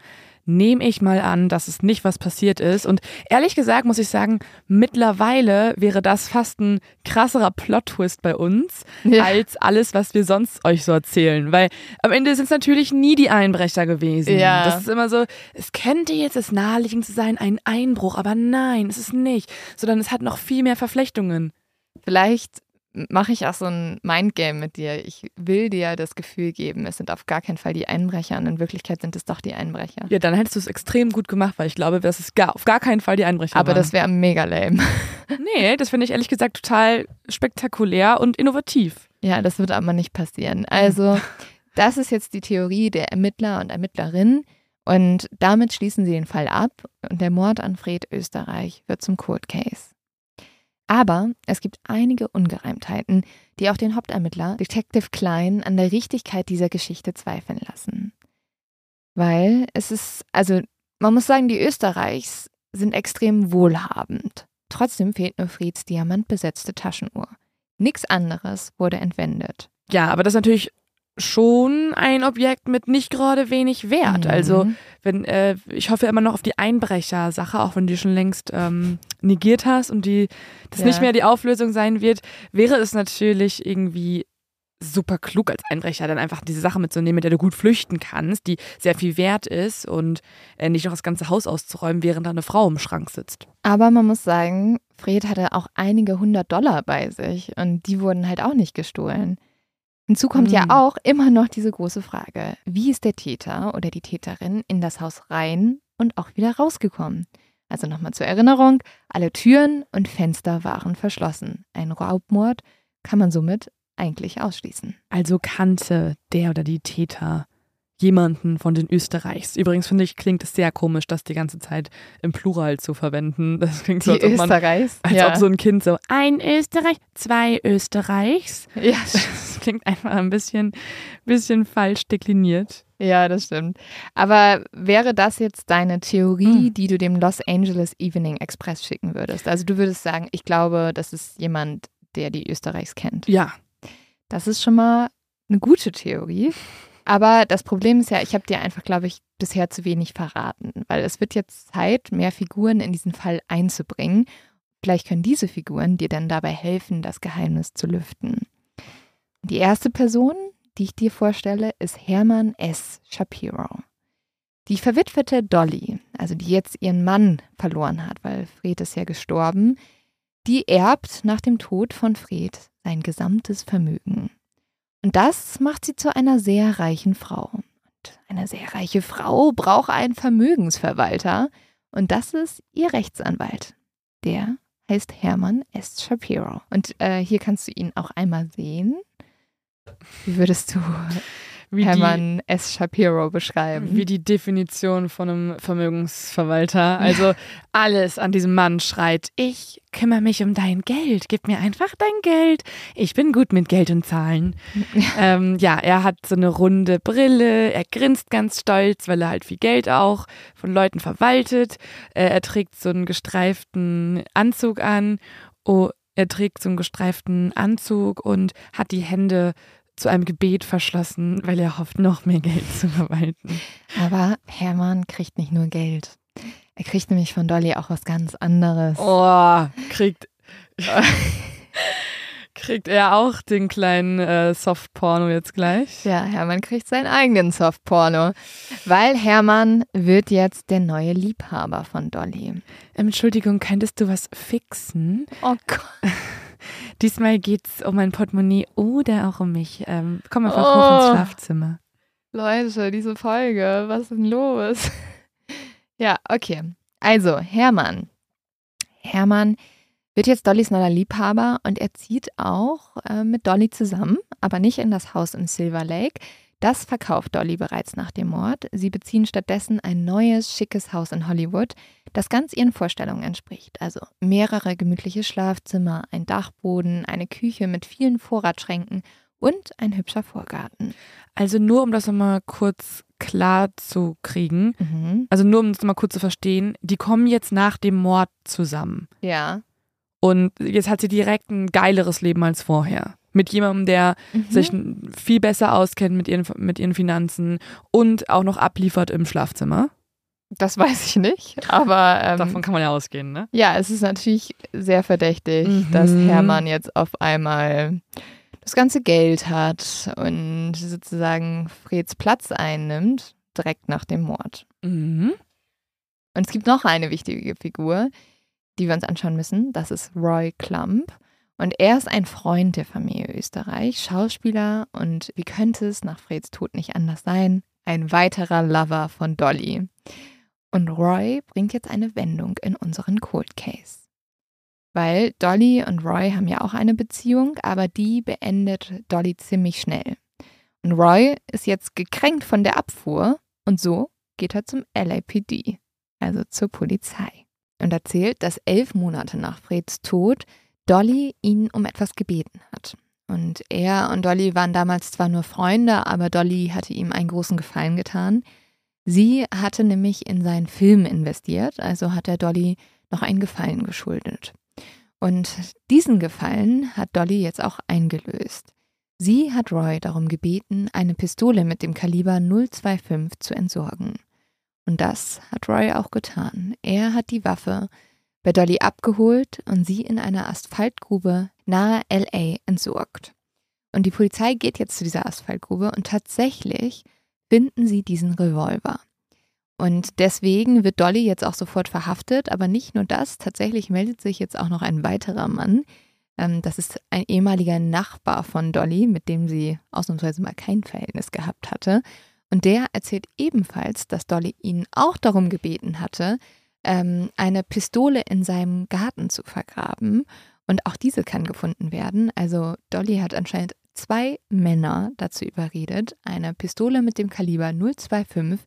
nehme ich mal an, dass es nicht was passiert ist. Und ehrlich gesagt muss ich sagen, mittlerweile wäre das fast ein krasserer Plot-Twist bei uns, ja. als alles, was wir sonst euch so erzählen. Weil am Ende sind es natürlich nie die Einbrecher gewesen. Ja. Das ist immer so, es könnte jetzt es naheliegend sein, ein Einbruch, aber nein, es ist nicht. Sondern es hat noch viel mehr Verflechtungen. Vielleicht mache ich auch so ein Mindgame mit dir. Ich will dir das Gefühl geben, es sind auf gar keinen Fall die Einbrecher und in Wirklichkeit sind es doch die Einbrecher. Ja, dann hättest du es extrem gut gemacht, weil ich glaube, das ist gar, auf gar keinen Fall die Einbrecher Aber waren. das wäre mega lame. Nee, das finde ich ehrlich gesagt total spektakulär und innovativ. Ja, das wird aber nicht passieren. Also, das ist jetzt die Theorie der Ermittler und Ermittlerinnen. Und damit schließen sie den Fall ab und der Mord an Fred Österreich wird zum Cold Case. Aber es gibt einige Ungereimtheiten, die auch den Hauptermittler, Detective Klein, an der Richtigkeit dieser Geschichte zweifeln lassen. Weil es ist, also man muss sagen, die Österreichs sind extrem wohlhabend. Trotzdem fehlt nur Frieds diamantbesetzte Taschenuhr. Nichts anderes wurde entwendet. Ja, aber das ist natürlich schon ein Objekt mit nicht gerade wenig Wert. Mhm. Also wenn äh, ich hoffe immer noch auf die Einbrecher-Sache, auch wenn du die schon längst ähm, negiert hast und die das Ja. nicht mehr die Auflösung sein wird, wäre es natürlich irgendwie super klug als Einbrecher dann einfach diese Sache mitzunehmen, mit der du gut flüchten kannst, die sehr viel wert ist und äh, nicht noch das ganze Haus auszuräumen, während da eine Frau im Schrank sitzt. Aber man muss sagen, Fred hatte auch einige hundert Dollar bei sich und die wurden halt auch nicht gestohlen. Hinzu kommt ja Hm. auch immer noch diese große Frage, wie ist der Täter oder die Täterin in das Haus rein und auch wieder rausgekommen? Also nochmal zur Erinnerung, alle Türen und Fenster waren verschlossen. Ein Raubmord kann man somit eigentlich ausschließen. Also kannte der oder die Täter jemanden von den Österreichs. Übrigens finde ich, klingt es sehr komisch, das die ganze Zeit im Plural zu verwenden. Das klingt so, Die als ob, man, Österreichs. als ja. ob so ein Kind so ein Österreich, zwei Österreichs. ja, klingt einfach ein bisschen, bisschen falsch dekliniert. Ja, das stimmt. Aber wäre das jetzt deine Theorie, Hm. die du dem Los Angeles Evening Express schicken würdest? Also du würdest sagen, ich glaube, das ist jemand, der die Österreichs kennt. Ja, Das ist schon mal eine gute Theorie. Aber das Problem ist ja, ich habe dir einfach, glaube ich, bisher zu wenig verraten, weil es wird jetzt Zeit, mehr Figuren in diesen Fall einzubringen. Vielleicht können diese Figuren dir dann dabei helfen, das Geheimnis zu lüften. Die erste Person, die ich dir vorstelle, ist Hermann S. Shapiro. Die verwitwete Dolly, also die jetzt ihren Mann verloren hat, weil Fred ist ja gestorben, die erbt nach dem Tod von Fred sein gesamtes Vermögen. Und das macht sie zu einer sehr reichen Frau. Und eine sehr reiche Frau braucht einen Vermögensverwalter. Und das ist ihr Rechtsanwalt. Der heißt Hermann S. Shapiro. Und äh, hier kannst du ihn auch einmal sehen. Wie würdest du wie, Hermann S. Shapiro die, beschreiben? wie die Definition von einem Vermögensverwalter. Also alles an diesem Mann schreit, ich kümmere mich um dein Geld, gib mir einfach dein Geld. Ich bin gut mit Geld und Zahlen. ähm, ja, er hat so eine runde Brille, er grinst ganz stolz, weil er halt viel Geld auch von Leuten verwaltet. Äh, er trägt so einen gestreiften Anzug an. Oh, er trägt so einen gestreiften Anzug und hat die Hände zu einem Gebet verschlossen, weil er hofft, noch mehr Geld zu verwalten. Aber Hermann kriegt nicht nur Geld. Er kriegt nämlich von Dolly auch was ganz anderes. Oh, kriegt, kriegt er auch den kleinen äh, Softporno jetzt gleich? Ja, Hermann kriegt seinen eigenen Softporno, weil Hermann wird jetzt der neue Liebhaber von Dolly. Entschuldigung, könntest du was fixen? Oh Gott. Diesmal geht's um mein Portemonnaie oder auch um mich. Ähm, komm einfach Oh. hoch ins Schlafzimmer. Leute, diese Folge, was ist denn los? ja, okay. Also, Hermann. Hermann wird jetzt Dollys neuer Liebhaber und er zieht auch äh, mit Dolly zusammen, aber nicht in das Haus im Silver Lake. Das verkauft Dolly bereits nach dem Mord. Sie beziehen stattdessen ein neues, schickes Haus in Hollywood, das ganz ihren Vorstellungen entspricht. Also mehrere gemütliche Schlafzimmer, ein Dachboden, eine Küche mit vielen Vorratschränken und ein hübscher Vorgarten. Also nur um das nochmal kurz klar zu kriegen, Mhm. also nur um das nochmal kurz zu verstehen, die kommen jetzt nach dem Mord zusammen. Ja. Und jetzt hat sie direkt ein geileres Leben als vorher. Mit jemandem, der Mhm. sich viel besser auskennt mit ihren, mit ihren Finanzen und auch noch abliefert im Schlafzimmer. Das weiß ich nicht, aber ähm, Davon kann man ja ausgehen, ne? ja, es ist natürlich sehr verdächtig, Mhm. dass Hermann jetzt auf einmal das ganze Geld hat und sozusagen Freds Platz einnimmt, direkt nach dem Mord. Mhm. Und es gibt noch eine wichtige Figur, die wir uns anschauen müssen. Das ist Roy Klump. Und er ist ein Freund der Familie Österreich, Schauspieler und wie könnte es nach Freds Tod nicht anders sein? Ein weiterer Lover von Dolly. Und Roy bringt jetzt eine Wendung in unseren Cold Case. Weil Dolly und Roy haben ja auch eine Beziehung, aber die beendet Dolly ziemlich schnell. Und Roy ist jetzt gekränkt von der Abfuhr und so geht er zum LAPD, also zur Polizei. Und erzählt, dass elf Monate nach Freds Tod Dolly ihn um etwas gebeten hat. Und er und Dolly waren damals zwar nur Freunde, aber Dolly hatte ihm einen großen Gefallen getan. Sie hatte nämlich in seinen Film investiert, also hat er Dolly noch einen Gefallen geschuldet. Und diesen Gefallen hat Dolly jetzt auch eingelöst. Sie hat Roy darum gebeten, eine Pistole mit dem Kaliber 025 zu entsorgen. Und das hat Roy auch getan. Er hat die Waffe bei Dolly abgeholt und sie in einer Asphaltgrube nahe LA entsorgt. Und die Polizei geht jetzt zu dieser Asphaltgrube und tatsächlich finden sie diesen Revolver. Und deswegen wird Dolly jetzt auch sofort verhaftet, aber nicht nur das, tatsächlich meldet sich jetzt auch noch ein weiterer Mann. Ähm, das ist ein ehemaliger Nachbar von Dolly, mit dem sie ausnahmsweise mal kein Verhältnis gehabt hatte. Und der erzählt ebenfalls, dass Dolly ihn auch darum gebeten hatte, ähm, eine Pistole in seinem Garten zu vergraben. Und auch diese kann gefunden werden. Also Dolly hat anscheinend zwei Männer dazu überredet, eine Pistole mit dem Kaliber 025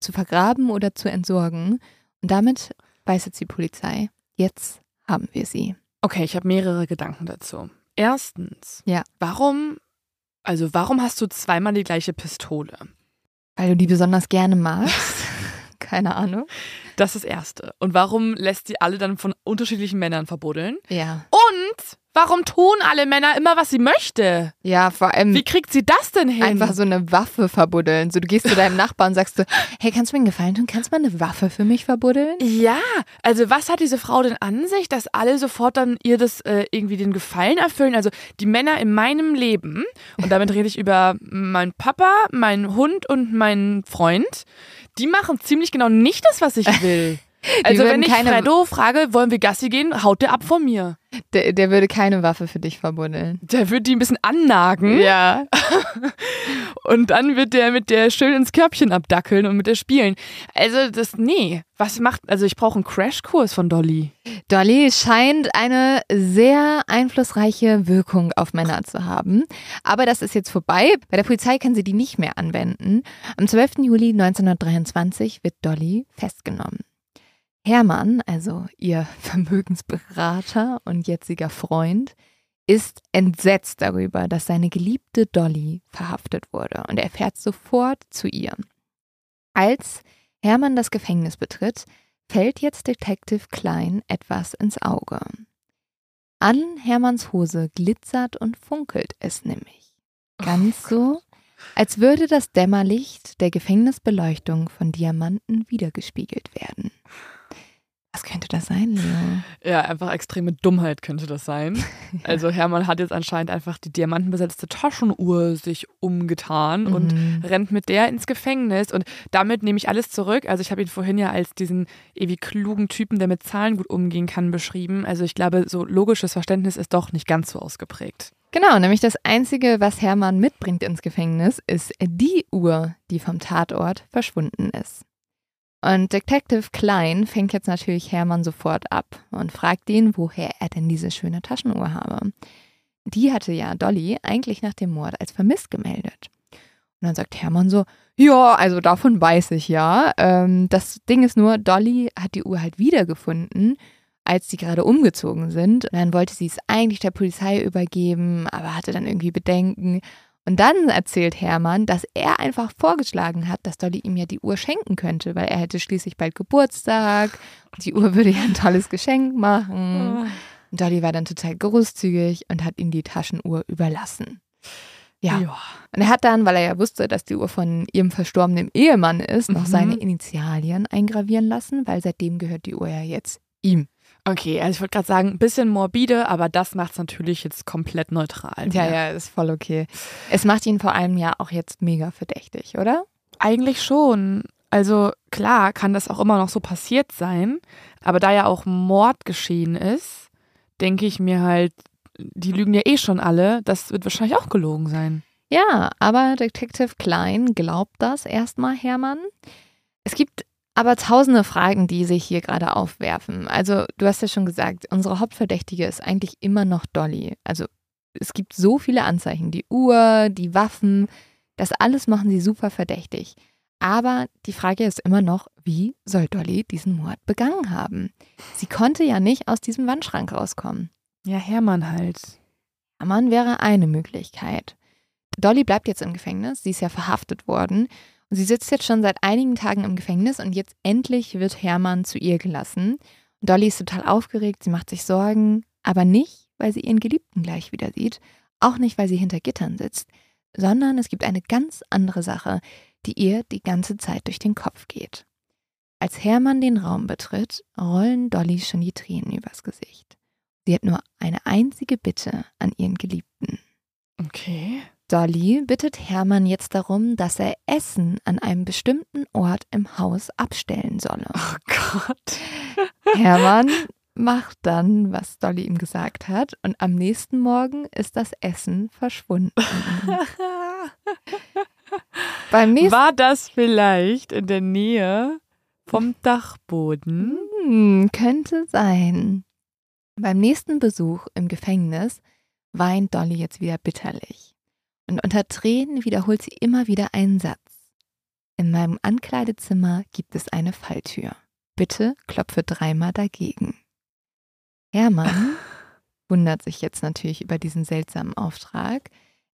zu vergraben oder zu entsorgen. Und damit weiß jetzt die Polizei, jetzt haben wir sie. Okay, ich habe mehrere Gedanken dazu. Erstens, ja. warum, also warum hast du zweimal die gleiche Pistole? Weil du die besonders gerne magst. Keine Ahnung. Das ist das Erste. Und warum lässt sie alle dann von unterschiedlichen Männern verbuddeln? Ja. Und warum tun alle Männer immer, was sie möchte? Ja, vor allem. Wie kriegt sie das denn hin? Einfach so eine Waffe verbuddeln. So, du gehst zu deinem Nachbarn und sagst so, hey, kannst du mir einen Gefallen tun? Kannst du mal eine Waffe für mich verbuddeln? Ja, also was hat diese Frau denn an sich, dass alle sofort dann ihr das äh, irgendwie den Gefallen erfüllen? Also die Männer in meinem Leben, und damit rede ich über meinen Papa, meinen Hund und meinen Freund, die machen ziemlich genau nicht das, was ich will. Also wenn ich keine... Fredo frage, wollen wir Gassi gehen, haut der ab von mir. Der, der würde keine Waffe für dich verbuddeln. Der würde die ein bisschen annagen. Ja. und dann wird der mit der schön ins Körbchen abdackeln und mit der spielen. Also das, nee. Was macht, also ich brauche einen Crashkurs von Dolly. Dolly scheint eine sehr einflussreiche Wirkung auf Männer zu haben. Aber das ist jetzt vorbei. Bei der Polizei kann sie die nicht mehr anwenden. Am 12. Juli 1923 wird Dolly festgenommen. Hermann, also ihr Vermögensberater und jetziger Freund, ist entsetzt darüber, dass seine geliebte Dolly verhaftet wurde und er fährt sofort zu ihr. Als Hermann das Gefängnis betritt, fällt jetzt Detective Klein etwas ins Auge. An Hermanns Hose glitzert und funkelt es nämlich. Ganz oh so, als würde das Dämmerlicht der Gefängnisbeleuchtung von Diamanten wiedergespiegelt werden. Was könnte das sein, Leo? Ja, einfach extreme Dummheit könnte das sein. Also Hermann hat jetzt anscheinend einfach die diamantenbesetzte Taschenuhr sich umgetan mhm. und rennt mit der ins Gefängnis. Und damit nehme ich alles zurück. Also ich habe ihn vorhin ja als diesen ewig klugen Typen, der mit Zahlen gut umgehen kann, beschrieben. Also ich glaube, so logisches Verständnis ist doch nicht ganz so ausgeprägt. Genau, nämlich das Einzige, was Hermann mitbringt ins Gefängnis, ist die Uhr, die vom Tatort verschwunden ist. Und Detective Klein fängt jetzt natürlich Hermann sofort ab und fragt ihn, woher er denn diese schöne Taschenuhr habe. Die hatte ja Dolly eigentlich nach dem Mord als vermisst gemeldet. Und dann sagt Hermann so, ja, also davon weiß ich ja. Ähm, das Ding ist nur, Dolly hat die Uhr halt wiedergefunden, als sie gerade umgezogen sind. Und dann wollte sie es eigentlich der Polizei übergeben, aber hatte dann irgendwie Bedenken. Und dann erzählt Hermann, dass er einfach vorgeschlagen hat, dass Dolly ihm ja die Uhr schenken könnte, weil er hätte schließlich bald Geburtstag. Und die Uhr würde ja ein tolles Geschenk machen. Und Dolly war dann total großzügig und hat ihm die Taschenuhr überlassen. Ja. ja. Und er hat dann, weil er ja wusste, dass die Uhr von ihrem verstorbenen Ehemann ist, noch mhm. seine Initialien eingravieren lassen, weil seitdem gehört die Uhr ja jetzt ihm. Okay, also ich wollte gerade sagen, ein bisschen morbide, aber das macht es natürlich jetzt komplett neutral. Ja, ja, ist voll okay. Es macht ihn vor allem ja auch jetzt mega verdächtig, oder? Eigentlich schon. Also klar kann das auch immer noch so passiert sein, aber da ja auch Mord geschehen ist, denke ich mir halt, die lügen ja eh schon alle, das wird wahrscheinlich auch gelogen sein. Ja, aber Detective Klein glaubt das erstmal, Hermann. Es gibt aber tausende Fragen, die sich hier gerade aufwerfen. Also, du hast ja schon gesagt, unsere Hauptverdächtige ist eigentlich immer noch Dolly. Also, es gibt so viele Anzeichen. Die Uhr, die Waffen, das alles machen sie super verdächtig. Aber die Frage ist immer noch, wie soll Dolly diesen Mord begangen haben? Sie konnte ja nicht aus diesem Wandschrank rauskommen. Ja, Hermann halt. Hermann wäre eine Möglichkeit. Dolly bleibt jetzt im Gefängnis. Sie ist ja verhaftet worden. Und sie sitzt jetzt schon seit einigen Tagen im Gefängnis und jetzt endlich wird Hermann zu ihr gelassen. Und Dolly ist total aufgeregt, sie macht sich Sorgen, aber nicht, weil sie ihren Geliebten gleich wieder sieht, auch nicht, weil sie hinter Gittern sitzt, sondern es gibt eine ganz andere Sache, die ihr die ganze Zeit durch den Kopf geht. Als Hermann den Raum betritt, rollen Dolly schon die Tränen übers Gesicht. Sie hat nur eine einzige Bitte an ihren Geliebten. Okay. Dolly bittet Hermann jetzt darum, dass er Essen an einem bestimmten Ort im Haus abstellen solle. Oh Gott. Hermann macht dann, was Dolly ihm gesagt hat, und am nächsten Morgen ist das Essen verschwunden. Beim nächsten War das vielleicht in der Nähe vom Dachboden? Hm, könnte sein. Beim nächsten Besuch im Gefängnis weint Dolly jetzt wieder bitterlich. Und unter Tränen wiederholt sie immer wieder einen Satz. In meinem Ankleidezimmer gibt es eine Falltür. Bitte klopfe dreimal dagegen. Hermann wundert sich jetzt natürlich über diesen seltsamen Auftrag.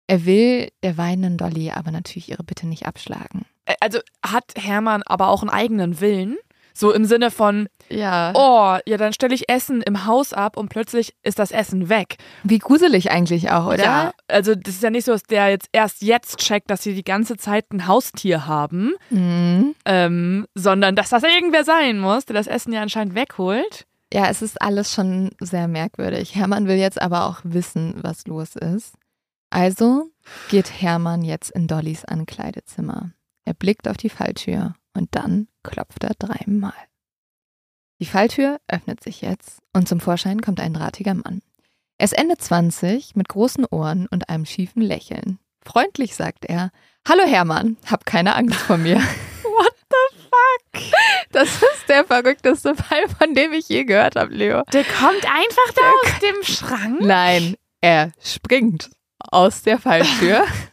Er will der weinenden Dolly aber natürlich ihre Bitte nicht abschlagen. Äh, Also hat Hermann aber auch einen eigenen Willen? So im Sinne von, Ja. oh, ja, dann stelle ich Essen im Haus ab und plötzlich ist das Essen weg. Wie gruselig eigentlich auch, oder? Ja, also das ist ja nicht so, dass der jetzt erst jetzt checkt, dass sie die ganze Zeit ein Haustier haben, Mhm. ähm, sondern dass das irgendwer sein muss, der das Essen ja anscheinend wegholt. Ja, es ist alles schon sehr merkwürdig. Hermann will jetzt aber auch wissen, was los ist. Also geht Hermann jetzt in Dollys Ankleidezimmer. Er blickt auf die Falltür und dann klopft er dreimal. Die Falltür öffnet sich jetzt und zum Vorschein kommt ein drahtiger Mann. Er ist Ende 20 mit großen Ohren und einem schiefen Lächeln. Freundlich sagt er: Hallo Hermann, hab keine Angst vor mir. What the fuck? Das ist der verrückteste Fall, von dem ich je gehört habe, Leo. Der kommt einfach da aus dem Schrank? Nein, er springt aus der Falltür.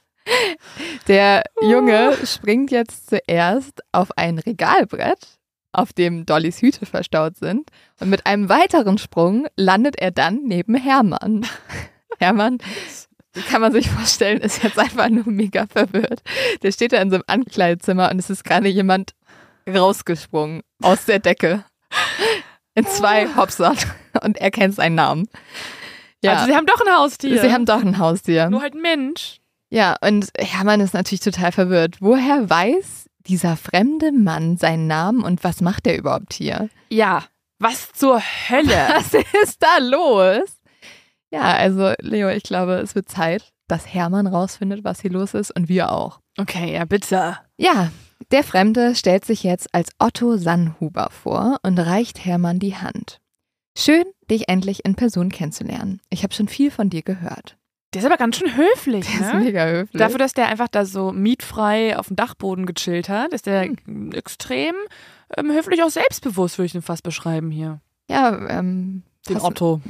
Der Junge springt jetzt zuerst auf ein Regalbrett, auf dem Dollys Hüte verstaut sind. Und mit einem weiteren Sprung landet er dann neben Hermann. Hermann, kann man sich vorstellen, ist jetzt einfach nur mega verwirrt. Der steht da in so einem Ankleidezimmer und es ist gerade jemand rausgesprungen aus der Decke. In zwei Hopsern. Und er kennt seinen Namen. Ja. Also sie haben doch ein Haustier. Sie haben doch ein Haustier. nur halt ein Mensch. Ja, und Hermann ist natürlich total verwirrt. Woher weiß dieser fremde Mann seinen Namen und was macht er überhaupt hier? Ja. Was zur Hölle? Was ist da los? Ja, also Leo, ich glaube, es wird Zeit, dass Hermann rausfindet, was hier los ist und wir auch. Okay, ja, bitte. Ja, der Fremde stellt sich jetzt als Otto Sannhuber vor und reicht Hermann die Hand. Schön, dich endlich in Person kennenzulernen. Ich habe schon viel von dir gehört. Der ist aber ganz schön höflich, Der ist ne? mega höflich. Dafür, dass der einfach da so mietfrei auf dem Dachboden gechillt hat, ist der Hm. extrem ähm, höflich auch selbstbewusst, würde ich ihn fast beschreiben hier. ja, ähm, Den Otto.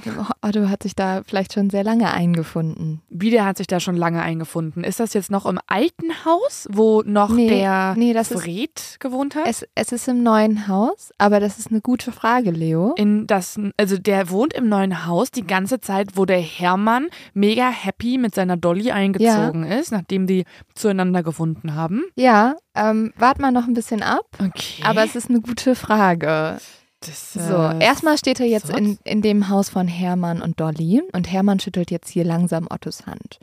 Otto hat sich da vielleicht schon sehr lange eingefunden. Wie der hat sich da schon lange eingefunden. Ist das jetzt noch im alten Haus, wo noch Nee, der nee, das ist- Fred gewohnt hat? Es, es ist im neuen Haus, aber das ist eine gute Frage, Leo. in das, also der wohnt im neuen Haus die ganze Zeit, wo der Hermann mega happy mit seiner Dolly eingezogen ist, nachdem die zueinander gefunden haben. Ja, ähm, wart mal noch ein bisschen ab, Okay. aber es ist eine gute Frage. Das, So, äh, erstmal steht er jetzt in, in dem Haus von Hermann und Dolly und Hermann schüttelt jetzt hier langsam Ottos Hand.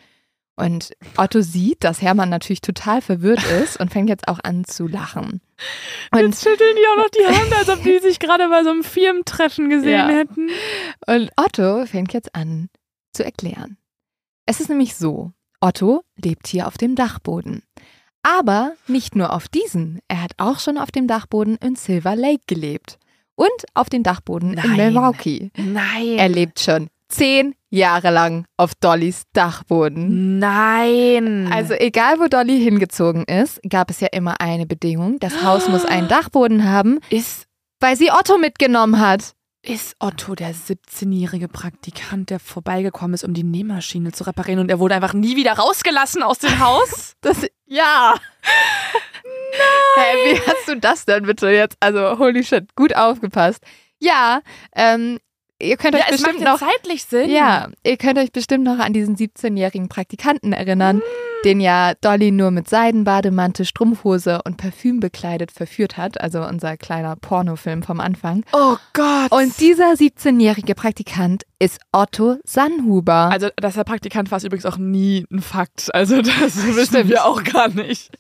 Und Otto sieht, dass Hermann natürlich total verwirrt ist und fängt jetzt auch an zu lachen. Und, Jetzt schütteln die auch noch die Hand, als ob die sich gerade bei so einem Firmentreffen gesehen Ja. hätten. und Otto fängt jetzt an zu erklären. Es ist nämlich so, Otto lebt hier auf dem Dachboden. Aber nicht nur auf diesen, er hat auch schon auf dem Dachboden in Silver Lake gelebt. Und auf dem Dachboden in Nein. Milwaukee. Nein. Er lebt schon zehn Jahre lang auf Dollys Dachboden. Nein. Also egal, wo Dolly hingezogen ist, gab es ja immer eine Bedingung. Das Haus muss einen Dachboden haben, ist, weil sie Otto mitgenommen hat. ist Otto der 17-jährige Praktikant, der vorbeigekommen ist, um die Nähmaschine zu reparieren und er wurde einfach nie wieder rausgelassen aus dem Haus? Das, ja. Hey, wie hast du das denn bitte jetzt? Also, holy shit, gut aufgepasst. Ja, ähm, ihr könnt euch ja, es bestimmt noch zeitlich Sinn. Ja, ihr könnt euch bestimmt noch an diesen 17-jährigen Praktikanten erinnern, den ja Dolly nur mit Seidenbademantel, Strumpfhose und Parfüm bekleidet verführt hat, also unser kleiner Pornofilm vom Anfang. Oh Gott. Und dieser 17-jährige Praktikant ist Otto Sannhuber. also, dass er Praktikant war, ist übrigens auch nie ein Fakt. Also, das wissen Stimmt. wir auch gar nicht.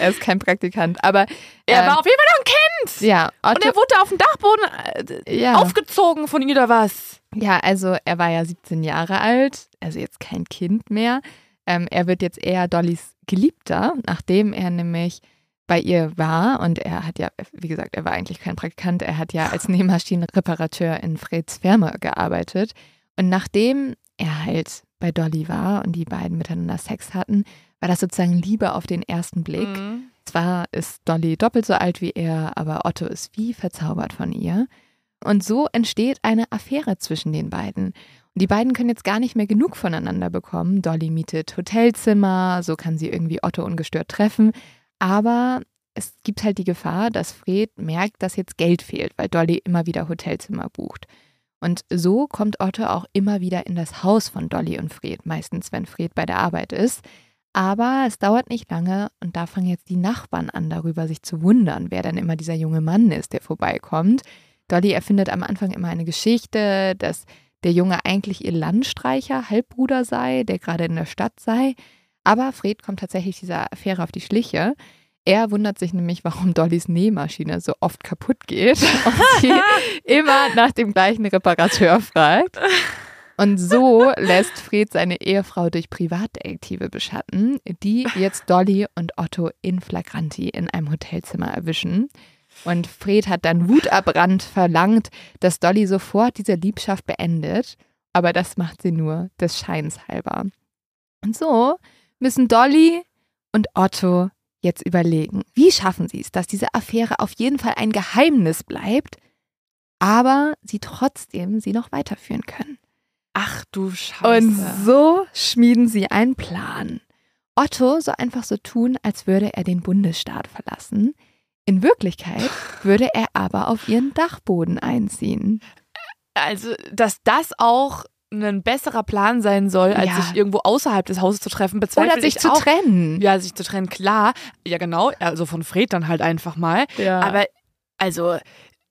er ist kein Praktikant, aber Er ähm, war auf jeden Fall noch ein Kind. Ja, Und Otto, er wurde auf dem Dachboden äh, ja. aufgezogen von ihm oder was? Ja, also er war ja 17 Jahre alt, also jetzt kein Kind mehr. Ähm, er wird jetzt eher Dollys Geliebter, nachdem er nämlich bei ihr war und er hat ja, wie gesagt, er war eigentlich kein Praktikant, er hat ja als Nähmaschinenreparateur in Freds Firma gearbeitet. Und nachdem er halt bei Dolly war und die beiden miteinander Sex hatten, war das sozusagen Liebe auf den ersten Blick. Mhm. Zwar ist Dolly doppelt so alt wie er, aber Otto ist wie verzaubert von ihr. Und so entsteht eine Affäre zwischen den beiden. Und die beiden können jetzt gar nicht mehr genug voneinander bekommen. Dolly mietet Hotelzimmer, so kann sie irgendwie Otto ungestört treffen. Aber es gibt halt die Gefahr, dass Fred merkt, dass jetzt Geld fehlt, weil Dolly immer wieder Hotelzimmer bucht. Und so kommt Otto auch immer wieder in das Haus von Dolly und Fred, meistens wenn Fred bei der Arbeit ist. Aber es dauert nicht lange und da fangen jetzt die Nachbarn an, darüber sich zu wundern, wer denn immer dieser junge Mann ist, der vorbeikommt. Dolly erfindet am Anfang immer eine Geschichte, dass der Junge eigentlich ihr Landstreicher, Halbbruder sei, der gerade in der Stadt sei. Aber Fred kommt tatsächlich dieser Affäre auf die Schliche. Er wundert sich nämlich, warum Dollys Nähmaschine so oft kaputt geht und sie immer nach dem gleichen Reparateur fragt. Und so lässt Fred seine Ehefrau durch Privatdetektive beschatten, die jetzt Dolly und Otto in Flagranti in einem Hotelzimmer erwischen. Und Fred hat dann wutabrannt verlangt, dass Dolly sofort diese Liebschaft beendet. Aber das macht sie nur des Scheins halber. Und so müssen Dolly und Otto jetzt überlegen, wie schaffen sie es, dass diese Affäre auf jeden Fall ein Geheimnis bleibt, aber sie trotzdem sie noch weiterführen können. Ach du Scheiße. Und so schmieden sie einen Plan. Otto soll einfach so tun, als würde er den Bundesstaat verlassen. In Wirklichkeit würde er aber auf ihren Dachboden einziehen. Also, dass das auch ein besserer Plan sein soll, als Ja. sich irgendwo außerhalb des Hauses zu treffen, bezweifle Oder sich ich zu auch. trennen. Ja, sich zu trennen, klar. Ja, genau. Also von Fred dann halt einfach mal. Ja. Aber also,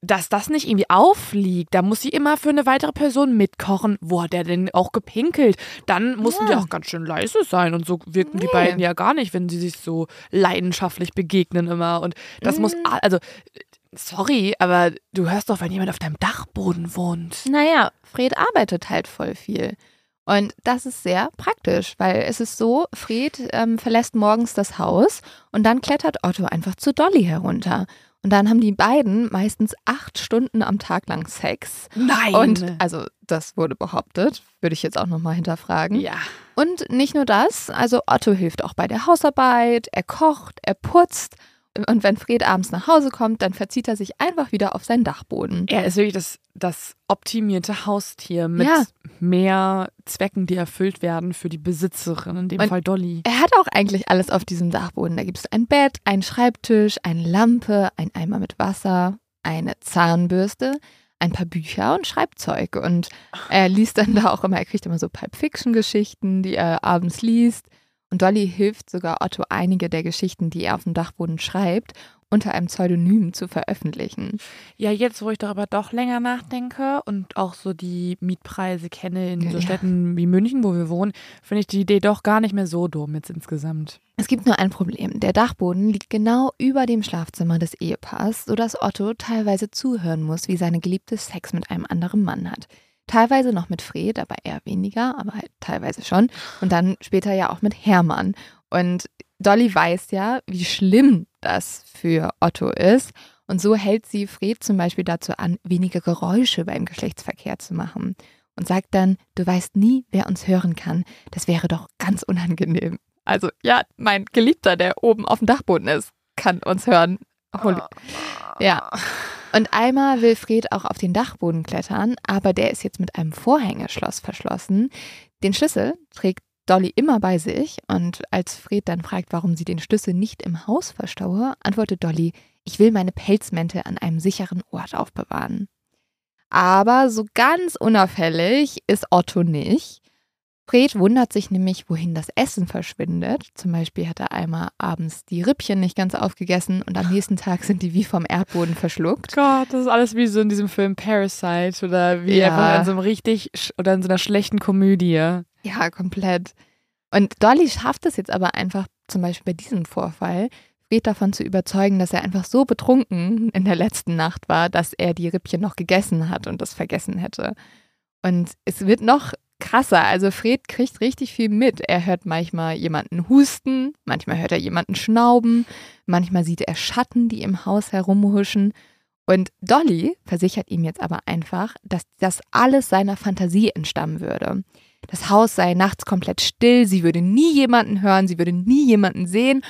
dass das nicht irgendwie auffliegt, da muss sie immer für eine weitere Person mitkochen. Wo hat der denn auch gepinkelt? Dann mussten Ja. die auch ganz schön leise sein. Und so wirken die Nee. beiden ja gar nicht, wenn sie sich so leidenschaftlich begegnen immer. Und das muss, Mhm. a- also, sorry, aber du hörst doch, wenn jemand auf deinem Dachboden wohnt. Naja, Fred arbeitet halt voll viel. Und das ist sehr praktisch, weil es ist so, Fred ähm, verlässt morgens das Haus und dann klettert Otto einfach zu Dolly herunter. Und dann haben die beiden meistens acht Stunden am Tag lang Sex. Nein. Und also das wurde behauptet, würde ich jetzt auch nochmal hinterfragen. ja. Und nicht nur das, also Otto hilft auch bei der Hausarbeit, er kocht, er putzt. Und wenn Fred abends nach Hause kommt, dann verzieht er sich einfach wieder auf seinen Dachboden. Er ist wirklich das, das optimierte Haustier mit Ja. mehr Zwecken, die erfüllt werden für die Besitzerin, in dem Und- Fall Dolly. Er hat auch eigentlich alles auf diesem Dachboden. Da gibt es ein Bett, einen Schreibtisch, eine Lampe, ein Eimer mit Wasser, eine Zahnbürste, ein paar Bücher und Schreibzeug. Und er liest dann da auch immer, er kriegt immer so Pulp Fiction-Geschichten, die er abends liest. Und Dolly hilft sogar Otto, einige der Geschichten, die er auf dem Dachboden schreibt, unter einem Pseudonym zu veröffentlichen. Ja, jetzt, wo ich darüber doch länger nachdenke und auch so die Mietpreise kenne in so Ja. Städten wie München, wo wir wohnen, finde ich die Idee doch gar nicht mehr so dumm jetzt insgesamt. Es gibt nur ein Problem. Der Dachboden liegt genau über dem Schlafzimmer des Ehepaars, sodass Otto teilweise zuhören muss, wie seine Geliebte Sex mit einem anderen Mann hat. Teilweise noch mit Fred, aber eher weniger, aber halt teilweise schon. Und dann später ja auch mit Hermann. Und Dolly weiß ja, wie schlimm das für Otto ist. Und so hält sie Fred zum Beispiel dazu an, weniger Geräusche beim Geschlechtsverkehr zu machen. Und sagt dann, du weißt nie, wer uns hören kann. Das wäre doch ganz unangenehm. Also ja, mein Geliebter, der oben auf dem Dachboden ist, kann uns hören. Holy. Ja. Und einmal will Fred auch auf den Dachboden klettern, aber der ist jetzt mit einem Vorhängeschloss verschlossen. Den Schlüssel trägt Dolly immer bei sich und als Fred dann fragt, warum sie den Schlüssel nicht im Haus verstaue, antwortet Dolly, ich will meine Pelzmäntel an einem sicheren Ort aufbewahren. Aber so ganz unauffällig ist Otto nicht. Fred wundert sich nämlich, wohin das Essen verschwindet. Zum Beispiel hat er einmal abends die Rippchen nicht ganz aufgegessen und am nächsten Tag sind die wie vom Erdboden verschluckt. Gott, das ist alles wie so in diesem Film Parasite oder wie Ja. einfach in so einem richtig oder in so einer schlechten Komödie. Ja, komplett. Und Dolly schafft es jetzt aber einfach, zum Beispiel bei diesem Vorfall, Fred davon zu überzeugen, dass er einfach so betrunken in der letzten Nacht war, dass er die Rippchen noch gegessen hat und das vergessen hätte. Und es wird noch krasser. Also Fred kriegt richtig viel mit. Er hört manchmal jemanden husten, manchmal hört er jemanden schnauben, manchmal sieht er Schatten, die im Haus herumhuschen. Und Dolly versichert ihm jetzt aber einfach, dass das alles seiner Fantasie entstammen würde. Das Haus sei nachts komplett still, sie würde nie jemanden hören, sie würde nie jemanden sehen.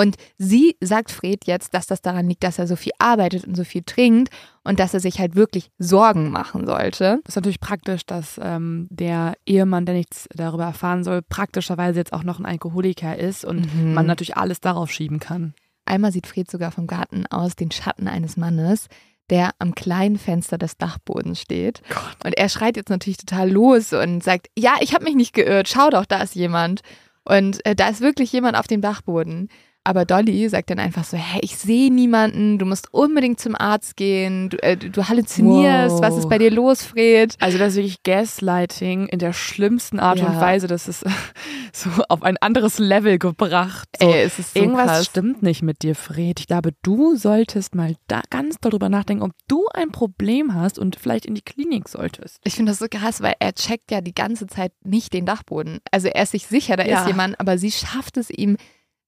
Und sie sagt Fred jetzt, dass das daran liegt, dass er so viel arbeitet und so viel trinkt und dass er sich halt wirklich Sorgen machen sollte. Das ist natürlich praktisch, dass ähm, der Ehemann, der nichts darüber erfahren soll, praktischerweise jetzt auch noch ein Alkoholiker ist und Mhm. man natürlich alles darauf schieben kann. Einmal sieht Fred sogar vom Garten aus den Schatten eines Mannes, der am kleinen Fenster des Dachbodens steht. Und er schreit jetzt natürlich total los und sagt, ja, ich habe mich nicht geirrt, schau doch, da ist jemand. Und äh, da ist wirklich jemand auf dem Dachboden. Aber Dolly sagt dann einfach so, hey, ich sehe niemanden, du musst unbedingt zum Arzt gehen, du, äh, du halluzinierst, Wow. was ist bei dir los, Fred? Also das ist wirklich Gaslighting in der schlimmsten Art Ja. und Weise. Das ist so auf ein anderes Level gebracht. So, Ey, es ist so irgendwas krass. stimmt nicht mit dir, Fred. Ich glaube, du solltest mal da ganz darüber nachdenken, ob du ein Problem hast und vielleicht in die Klinik solltest. Ich finde das so krass, weil er checkt ja die ganze Zeit nicht den Dachboden. Also er ist sich sicher, da Ja. ist jemand, aber sie schafft es ihm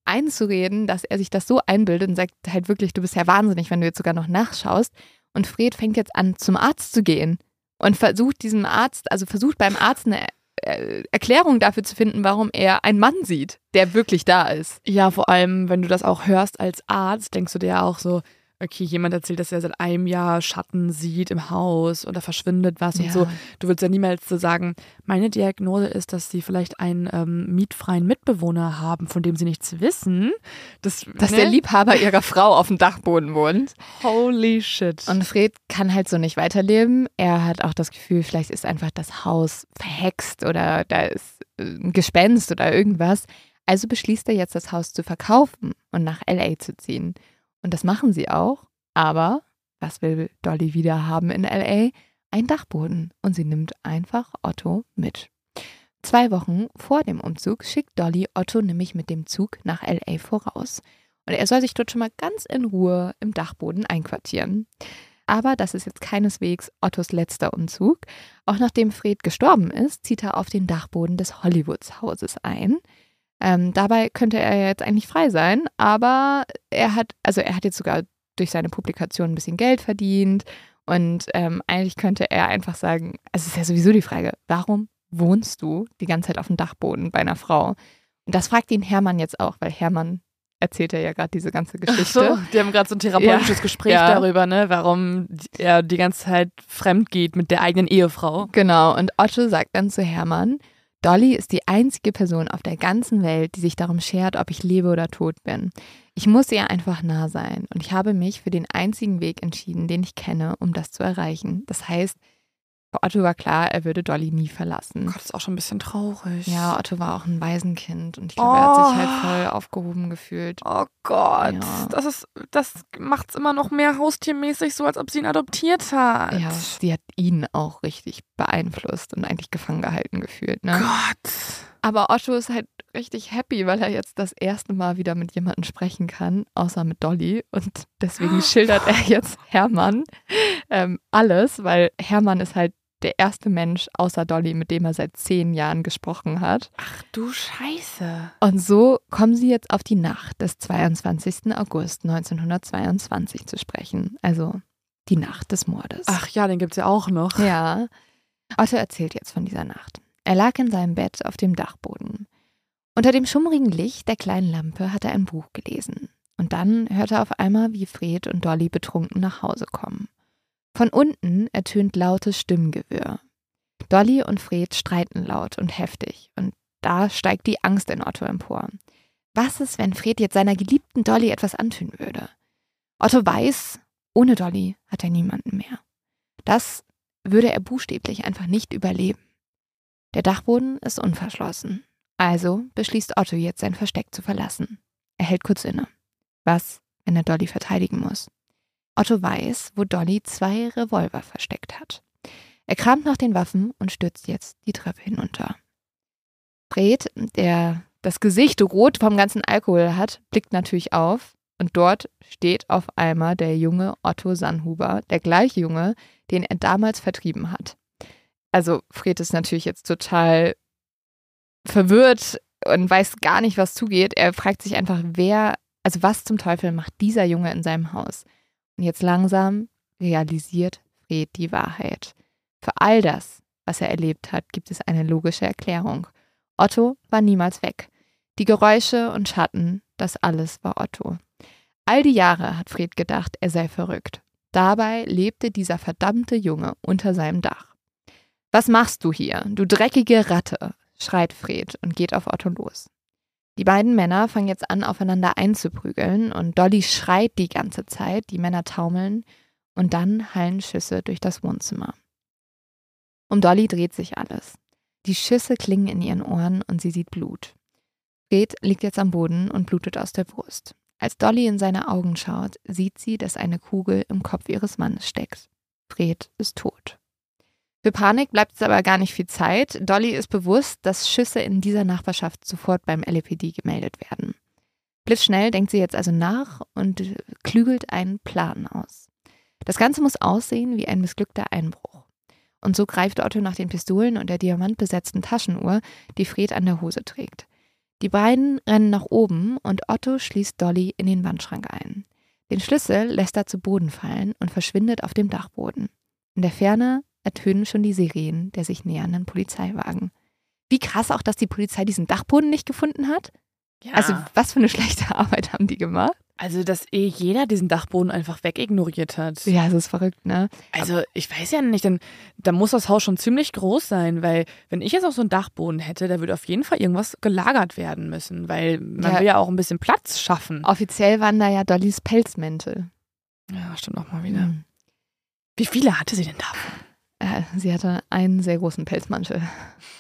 einzureden, dass er sich das so einbildet und sagt halt wirklich, du bist ja wahnsinnig, wenn du jetzt sogar noch nachschaust. Und Fred fängt jetzt an, zum Arzt zu gehen und versucht diesem Arzt, also versucht beim Arzt eine äh, Erklärung dafür zu finden, warum er einen Mann sieht, der wirklich da ist. Ja, vor allem, wenn du das auch hörst als Arzt, denkst du dir ja auch so, okay, jemand erzählt, dass er seit einem Jahr Schatten sieht im Haus und da verschwindet was und Ja. so. Du würdest ja niemals so sagen, meine Diagnose ist, dass sie vielleicht einen ähm, mietfreien Mitbewohner haben, von dem sie nichts wissen. Das, Dass ne? der Liebhaber ihrer Frau auf dem Dachboden wohnt. Holy shit. Und Fred kann halt so nicht weiterleben. Er hat auch das Gefühl, vielleicht ist einfach das Haus verhext oder da ist äh, ein Gespenst oder irgendwas. Also beschließt er jetzt, das Haus zu verkaufen und nach LA zu ziehen. Und das machen sie auch. Aber was will Dolly wieder haben in LA? Ein Dachboden. Und sie nimmt einfach Otto mit. Zwei Wochen vor dem Umzug schickt Dolly Otto nämlich mit dem Zug nach LA voraus. Und er soll sich dort schon mal ganz in Ruhe im Dachboden einquartieren. Aber das ist jetzt keineswegs Ottos letzter Umzug. Auch nachdem Fred gestorben ist, zieht er auf den Dachboden des Hollywoods-Hauses ein. Ähm, dabei könnte er jetzt eigentlich frei sein, aber er hat, also er hat jetzt sogar durch seine Publikation ein bisschen Geld verdient und ähm, eigentlich könnte er einfach sagen, also es ist ja sowieso die Frage, warum wohnst du die ganze Zeit auf dem Dachboden bei einer Frau? Und das fragt ihn Hermann jetzt auch, weil Hermann erzählt er ja gerade diese ganze Geschichte. so, die haben gerade so ein therapeutisches Gespräch Ja. darüber, ne, warum er die ganze Zeit fremd geht mit der eigenen Ehefrau. Genau, und Otto sagt dann zu Hermann, Dolly ist die einzige Person auf der ganzen Welt, die sich darum schert, ob ich lebe oder tot bin. Ich muss ihr einfach nah sein und ich habe mich für den einzigen Weg entschieden, den ich kenne, um das zu erreichen. Das heißt, Otto war klar, er würde Dolly nie verlassen. Gott, ist auch schon ein bisschen traurig. Ja, Otto war auch ein Waisenkind und ich glaube, er hat sich halt Oh. voll aufgehoben gefühlt. Oh Gott, Ja. das ist, das macht's immer noch mehr haustiermäßig, so als ob sie ihn adoptiert hat. Ja, sie hat ihn auch richtig beeinflusst und eigentlich gefangen gehalten gefühlt. Ne? Gott. Aber Otto ist halt richtig happy, weil er jetzt das erste Mal wieder mit jemandem sprechen kann, außer mit Dolly. Und deswegen schildert er jetzt Hermann ähm, alles, weil Hermann ist halt der erste Mensch außer Dolly, mit dem er seit zehn Jahren gesprochen hat. Ach du Scheiße. Und so kommen sie jetzt auf die Nacht des 22. August 1922 zu sprechen. Also die Nacht des Mordes. Ach ja, den gibt's ja auch noch. Ja. Otto erzählt jetzt von dieser Nacht. Er lag in seinem Bett auf dem Dachboden. Unter dem schummrigen Licht der kleinen Lampe hat er ein Buch gelesen. Und dann hört er auf einmal, wie Fred und Dolly betrunken nach Hause kommen. Von unten ertönt lautes Stimmengewirr. Dolly und Fred streiten laut und heftig. Und da steigt die Angst in Otto empor. Was ist, wenn Fred jetzt seiner geliebten Dolly etwas antun würde? Otto weiß, ohne Dolly hat er niemanden mehr. Das würde er buchstäblich einfach nicht überleben. Der Dachboden ist unverschlossen. Also beschließt Otto jetzt sein Versteck zu verlassen. Er hält kurz inne. Was, wenn er Dolly verteidigen muss? Otto weiß, wo Dolly zwei Revolver versteckt hat. Er kramt nach den Waffen und stürzt jetzt die Treppe hinunter. Fred, der das Gesicht rot vom ganzen Alkohol hat, blickt natürlich auf und dort steht auf einmal der junge Otto Sannhuber, der gleiche Junge, den er damals vertrieben hat. Also Fred ist natürlich jetzt total verwirrt und weiß gar nicht, was zugeht. Er fragt sich einfach, wer, also was zum Teufel macht dieser Junge in seinem Haus? Und jetzt langsam realisiert Fred die Wahrheit. Für all das, was er erlebt hat, gibt es eine logische Erklärung. Otto war niemals weg. Die Geräusche und Schatten, das alles war Otto. All die Jahre hat Fred gedacht, er sei verrückt. Dabei lebte dieser verdammte Junge unter seinem Dach. Was machst du hier, du dreckige Ratte? schreit Fred und geht auf Otto los. Die beiden Männer fangen jetzt an, aufeinander einzuprügeln und Dolly schreit die ganze Zeit, die Männer taumeln und dann hallen Schüsse durch das Wohnzimmer. Um Dolly dreht sich alles. Die Schüsse klingen in ihren Ohren und sie sieht Blut. Fred liegt jetzt am Boden und blutet aus der Brust. Als Dolly in seine Augen schaut, sieht sie, dass eine Kugel im Kopf ihres Mannes steckt. Fred ist tot. Für Panik bleibt es aber gar nicht viel Zeit. Dolly ist bewusst, dass Schüsse in dieser Nachbarschaft sofort beim LAPD gemeldet werden. Blitzschnell denkt sie jetzt also nach und klügelt einen Plan aus. Das Ganze muss aussehen wie ein missglückter Einbruch. Und so greift Otto nach den Pistolen und der diamantbesetzten Taschenuhr, die Fred an der Hose trägt. Die beiden rennen nach oben und Otto schließt Dolly in den Wandschrank ein. Den Schlüssel lässt er zu Boden fallen und verschwindet auf dem Dachboden. In der Ferne ertönen schon die Sirenen der sich nähernden Polizeiwagen. Wie krass auch, dass die Polizei diesen Dachboden nicht gefunden hat. Ja. Also, was für eine schlechte Arbeit haben die gemacht? Also, dass eh jeder diesen Dachboden einfach wegignoriert hat. Ja, das ist verrückt, ne? Also, ich weiß ja nicht, denn da muss das Haus schon ziemlich groß sein, weil wenn ich jetzt auch so einen Dachboden hätte, da würde auf jeden Fall irgendwas gelagert werden müssen, weil man ja. will ja auch ein bisschen Platz schaffen. Offiziell waren da ja Dollys Pelzmäntel. Ja, stimmt auch mal wieder. Mhm. Wie viele hatte sie denn davon? Äh, sie hatte einen sehr großen Pelzmantel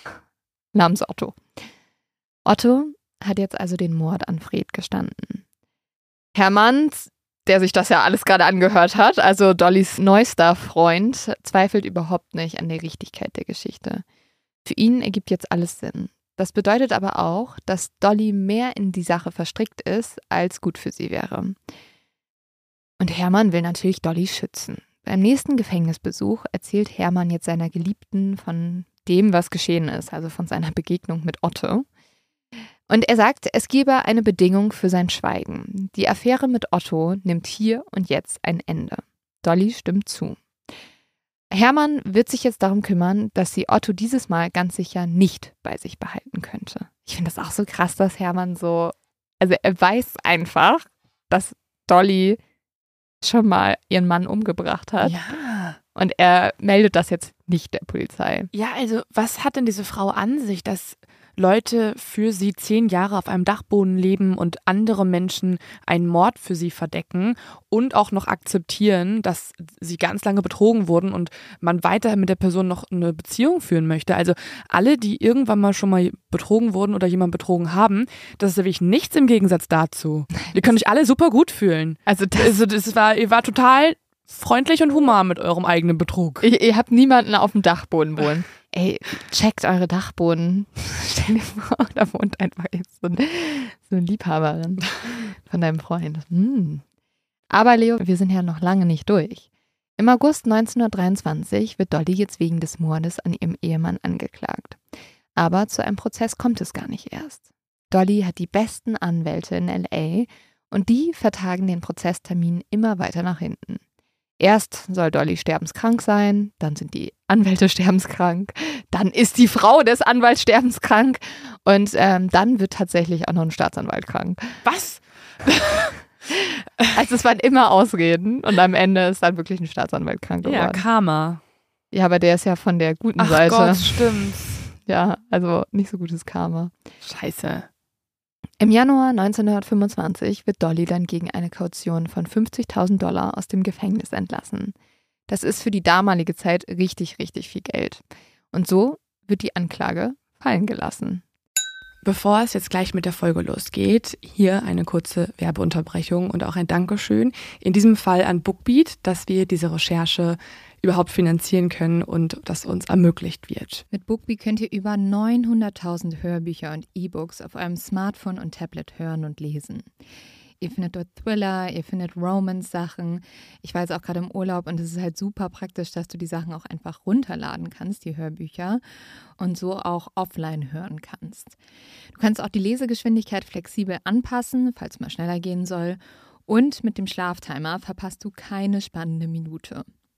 namens Otto. Otto hat jetzt also den Mord an Fred gestanden. Hermann, der sich das ja alles gerade angehört hat, also Dollys neuester Freund, zweifelt überhaupt nicht an der Richtigkeit der Geschichte. Für ihn ergibt jetzt alles Sinn. Das bedeutet aber auch, dass Dolly mehr in die Sache verstrickt ist, als gut für sie wäre. Und Hermann will natürlich Dolly schützen. Beim nächsten Gefängnisbesuch erzählt Hermann jetzt seiner Geliebten von dem, was geschehen ist, also von seiner Begegnung mit Otto. Und er sagt, es gebe eine Bedingung für sein Schweigen. Die Affäre mit Otto nimmt hier und jetzt ein Ende. Dolly stimmt zu. Hermann wird sich jetzt darum kümmern, dass sie Otto dieses Mal ganz sicher nicht bei sich behalten könnte. Ich finde das auch so krass, dass Hermann so, also er weiß einfach, dass Dolly schon mal ihren Mann umgebracht hat. Ja. Und er meldet das jetzt nicht der Polizei. Ja, also was hat denn diese Frau an sich, dass Leute für sie zehn Jahre auf einem Dachboden leben und andere Menschen einen Mord für sie verdecken und auch noch akzeptieren, dass sie ganz lange betrogen wurden und man weiterhin mit der Person noch eine Beziehung führen möchte. Also alle, die irgendwann mal schon mal betrogen wurden oder jemanden betrogen haben, das ist wirklich nichts im Gegensatz dazu. Ihr könnt euch alle super gut fühlen. Also das, also das war, ihr war total freundlich und human mit eurem eigenen Betrug. Ihr, ihr habt niemanden auf dem Dachboden wohnen. Ey, checkt eure Dachboden. Stell dir vor, da wohnt einfach jetzt so, ein, so eine Liebhaberin von deinem Freund. Hm. Aber Leo, wir sind ja noch lange nicht durch. Im August 1923 wird Dolly jetzt wegen des Mordes an ihrem Ehemann angeklagt. Aber zu einem Prozess kommt es gar nicht erst. Dolly hat die besten Anwälte in LA und die vertagen den Prozesstermin immer weiter nach hinten. Erst soll Dolly sterbenskrank sein, dann sind die Anwälte sterbenskrank, dann ist die Frau des Anwalts sterbenskrank und ähm, dann wird tatsächlich auch noch ein Staatsanwalt krank. Was? also es waren immer Ausreden und am Ende ist dann wirklich ein Staatsanwalt krank geworden. Ja, Karma. Ja, aber der ist ja von der guten Ach Seite. Gott, stimmt. Ja, also nicht so gutes Karma. Scheiße. Im Januar 1925 wird Dolly dann gegen eine Kaution von 50.000 Dollar aus dem Gefängnis entlassen. Das ist für die damalige Zeit richtig, richtig viel Geld. Und so wird die Anklage fallen gelassen. Bevor es jetzt gleich mit der Folge losgeht, hier eine kurze Werbeunterbrechung und auch ein Dankeschön. In diesem Fall an Bookbeat, dass wir diese Recherche überhaupt finanzieren können und das uns ermöglicht wird. Mit Bookbeat könnt ihr über 900.000 Hörbücher und E-Books auf eurem Smartphone und Tablet hören und lesen. Ihr findet dort Thriller, ihr findet Romance-Sachen. Ich war jetzt auch gerade im Urlaub und es ist halt super praktisch, dass du die Sachen auch einfach runterladen kannst, die Hörbücher, und so auch offline hören kannst. Du kannst auch die Lesegeschwindigkeit flexibel anpassen, falls mal schneller gehen soll. Und mit dem Schlaftimer verpasst du keine spannende Minute.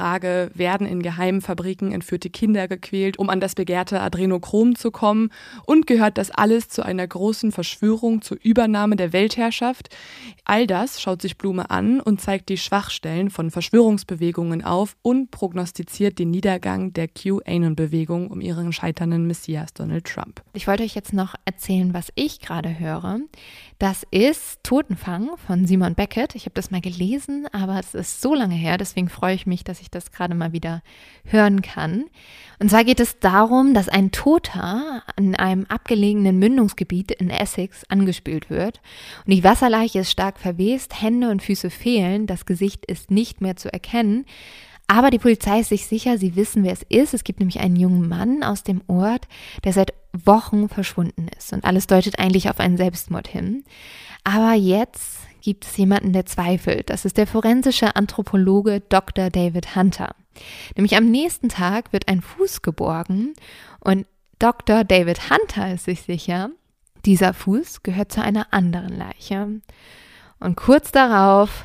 Frage, werden in geheimen Fabriken entführte Kinder gequält, um an das begehrte Adrenochrom zu kommen? Und gehört das alles zu einer großen Verschwörung zur Übernahme der Weltherrschaft? All das schaut sich Blume an und zeigt die Schwachstellen von Verschwörungsbewegungen auf und prognostiziert den Niedergang der QAnon-Bewegung um ihren scheiternden Messias Donald Trump. Ich wollte euch jetzt noch erzählen, was ich gerade höre. Das ist Totenfang von Simon Beckett. Ich habe das mal gelesen, aber es ist so lange her, deswegen freue ich mich, dass ich das gerade mal wieder hören kann. Und zwar geht es darum, dass ein Toter in einem abgelegenen Mündungsgebiet in Essex angespült wird. Und die Wasserleiche ist stark verwest, Hände und Füße fehlen, das Gesicht ist nicht mehr zu erkennen. Aber die Polizei ist sich sicher, sie wissen, wer es ist. Es gibt nämlich einen jungen Mann aus dem Ort, der seit Wochen verschwunden ist. Und alles deutet eigentlich auf einen Selbstmord hin. Aber jetzt gibt es jemanden, der zweifelt. Das ist der forensische Anthropologe Dr. David Hunter. Nämlich am nächsten Tag wird ein Fuß geborgen und Dr. David Hunter ist sich sicher, dieser Fuß gehört zu einer anderen Leiche. Und kurz darauf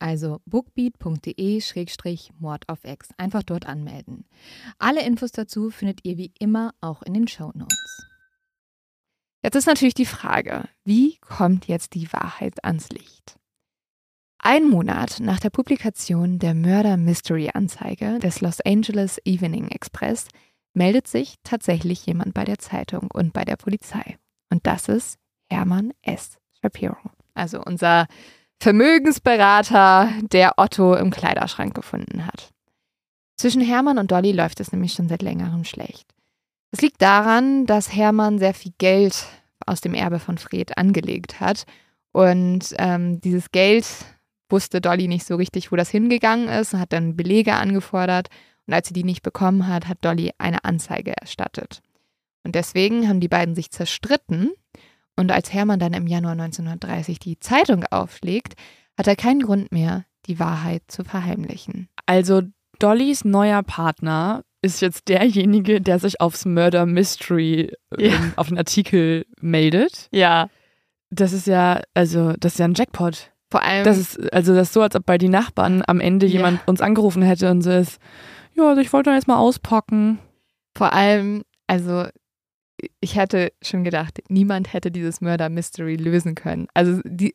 Also bookbeat.de-mord auf X. Einfach dort anmelden. Alle Infos dazu findet ihr wie immer auch in den Show Notes. Jetzt ist natürlich die Frage, wie kommt jetzt die Wahrheit ans Licht? Ein Monat nach der Publikation der Murder Mystery Anzeige des Los Angeles Evening Express meldet sich tatsächlich jemand bei der Zeitung und bei der Polizei. Und das ist Hermann S. Shapiro. Also unser Vermögensberater, der Otto im Kleiderschrank gefunden hat. Zwischen Hermann und Dolly läuft es nämlich schon seit längerem schlecht. Es liegt daran, dass Hermann sehr viel Geld aus dem Erbe von Fred angelegt hat. Und ähm, dieses Geld wusste Dolly nicht so richtig, wo das hingegangen ist, hat dann Belege angefordert. Und als sie die nicht bekommen hat, hat Dolly eine Anzeige erstattet. Und deswegen haben die beiden sich zerstritten und als Hermann dann im Januar 1930 die Zeitung aufschlägt, hat er keinen Grund mehr, die Wahrheit zu verheimlichen. Also Dollys neuer Partner ist jetzt derjenige, der sich aufs Murder Mystery ja. ähm, auf den Artikel meldet. Ja. Das ist ja, also, das ist ja ein Jackpot. Vor allem. Das ist, also, das ist so, als ob bei die Nachbarn am Ende ja. jemand uns angerufen hätte und so ist, ja, also ich wollte jetzt mal auspacken. Vor allem, also, ich hätte schon gedacht, niemand hätte dieses Murder Mystery lösen können. Also die,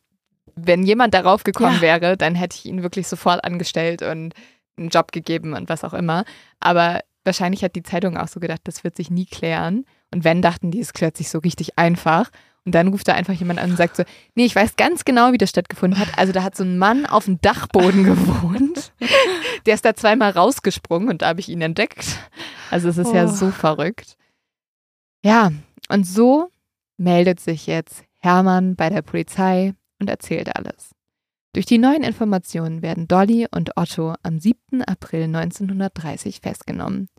wenn jemand darauf gekommen ja. wäre, dann hätte ich ihn wirklich sofort angestellt und einen Job gegeben und was auch immer. Aber wahrscheinlich hat die Zeitung auch so gedacht, das wird sich nie klären. Und wenn, dachten die, es klärt sich so richtig einfach. Und dann ruft da einfach jemand an und sagt so, nee, ich weiß ganz genau, wie das stattgefunden hat. Also da hat so ein Mann auf dem Dachboden gewohnt. Der ist da zweimal rausgesprungen und da habe ich ihn entdeckt. Also es ist oh. ja so verrückt. Ja, und so meldet sich jetzt Hermann bei der Polizei und erzählt alles. Durch die neuen Informationen werden Dolly und Otto am 7. April 1930 festgenommen.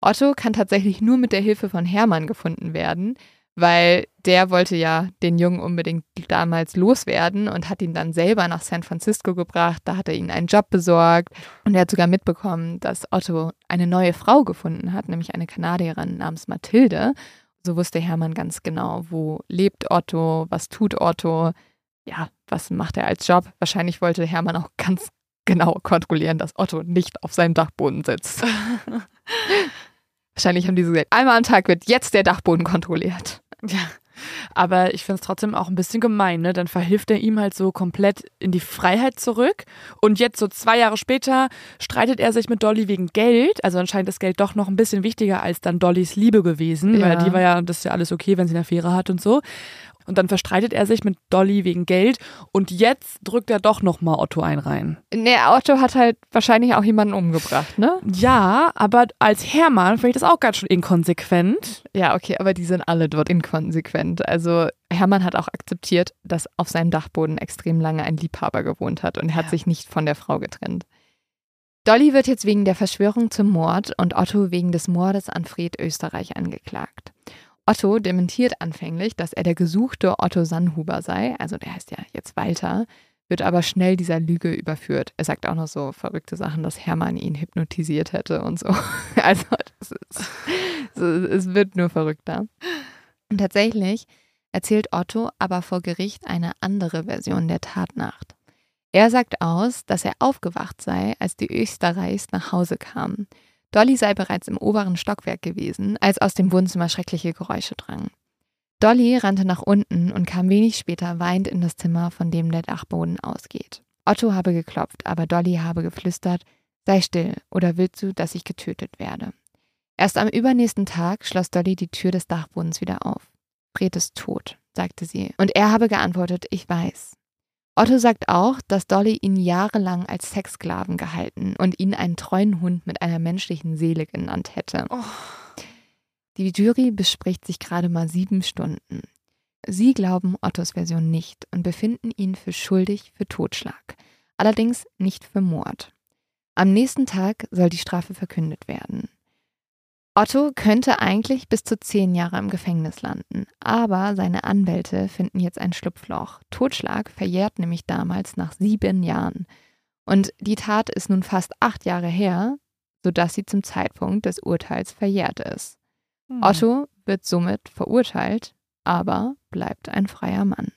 Otto kann tatsächlich nur mit der Hilfe von Hermann gefunden werden, weil der wollte ja den Jungen unbedingt damals loswerden und hat ihn dann selber nach San Francisco gebracht. Da hat er ihnen einen Job besorgt und er hat sogar mitbekommen, dass Otto eine neue Frau gefunden hat, nämlich eine Kanadierin namens Mathilde. So wusste Hermann ganz genau, wo lebt Otto, was tut Otto, ja, was macht er als Job. Wahrscheinlich wollte Hermann auch ganz genau kontrollieren, dass Otto nicht auf seinem Dachboden sitzt. Wahrscheinlich haben die so gesagt, einmal am Tag wird jetzt der Dachboden kontrolliert. Ja. Aber ich finde es trotzdem auch ein bisschen gemein, ne? Dann verhilft er ihm halt so komplett in die Freiheit zurück. Und jetzt, so zwei Jahre später, streitet er sich mit Dolly wegen Geld. Also anscheinend ist Geld doch noch ein bisschen wichtiger als dann Dollys Liebe gewesen. Ja. Weil die war ja, das ist ja alles okay, wenn sie eine Affäre hat und so. Und dann verstreitet er sich mit Dolly wegen Geld und jetzt drückt er doch nochmal Otto ein rein. Nee, Otto hat halt wahrscheinlich auch jemanden umgebracht, ne? Ja, aber als Hermann finde ich das auch ganz schön inkonsequent. Ja, okay, aber die sind alle dort inkonsequent. Also Hermann hat auch akzeptiert, dass auf seinem Dachboden extrem lange ein Liebhaber gewohnt hat und er hat ja. sich nicht von der Frau getrennt. Dolly wird jetzt wegen der Verschwörung zum Mord und Otto wegen des Mordes an Fred Österreich angeklagt. Otto dementiert anfänglich, dass er der gesuchte Otto Sannhuber sei, also der heißt ja jetzt Walter, wird aber schnell dieser Lüge überführt. Er sagt auch noch so verrückte Sachen, dass Hermann ihn hypnotisiert hätte und so. Also ist, es wird nur verrückter. Und tatsächlich erzählt Otto aber vor Gericht eine andere Version der Tatnacht. Er sagt aus, dass er aufgewacht sei, als die Österreichs nach Hause kamen. Dolly sei bereits im oberen Stockwerk gewesen, als aus dem Wohnzimmer schreckliche Geräusche drangen. Dolly rannte nach unten und kam wenig später weinend in das Zimmer, von dem der Dachboden ausgeht. Otto habe geklopft, aber Dolly habe geflüstert, sei still oder willst du, dass ich getötet werde? Erst am übernächsten Tag schloss Dolly die Tür des Dachbodens wieder auf. Fred ist tot, sagte sie, und er habe geantwortet, ich weiß. Otto sagt auch, dass Dolly ihn jahrelang als Sexsklaven gehalten und ihn einen treuen Hund mit einer menschlichen Seele genannt hätte. Oh. Die Jury bespricht sich gerade mal sieben Stunden. Sie glauben Ottos Version nicht und befinden ihn für schuldig für Totschlag, allerdings nicht für Mord. Am nächsten Tag soll die Strafe verkündet werden. Otto könnte eigentlich bis zu zehn Jahre im Gefängnis landen, aber seine Anwälte finden jetzt ein Schlupfloch. Totschlag verjährt nämlich damals nach sieben Jahren. Und die Tat ist nun fast acht Jahre her, sodass sie zum Zeitpunkt des Urteils verjährt ist. Hm. Otto wird somit verurteilt, aber bleibt ein freier Mann.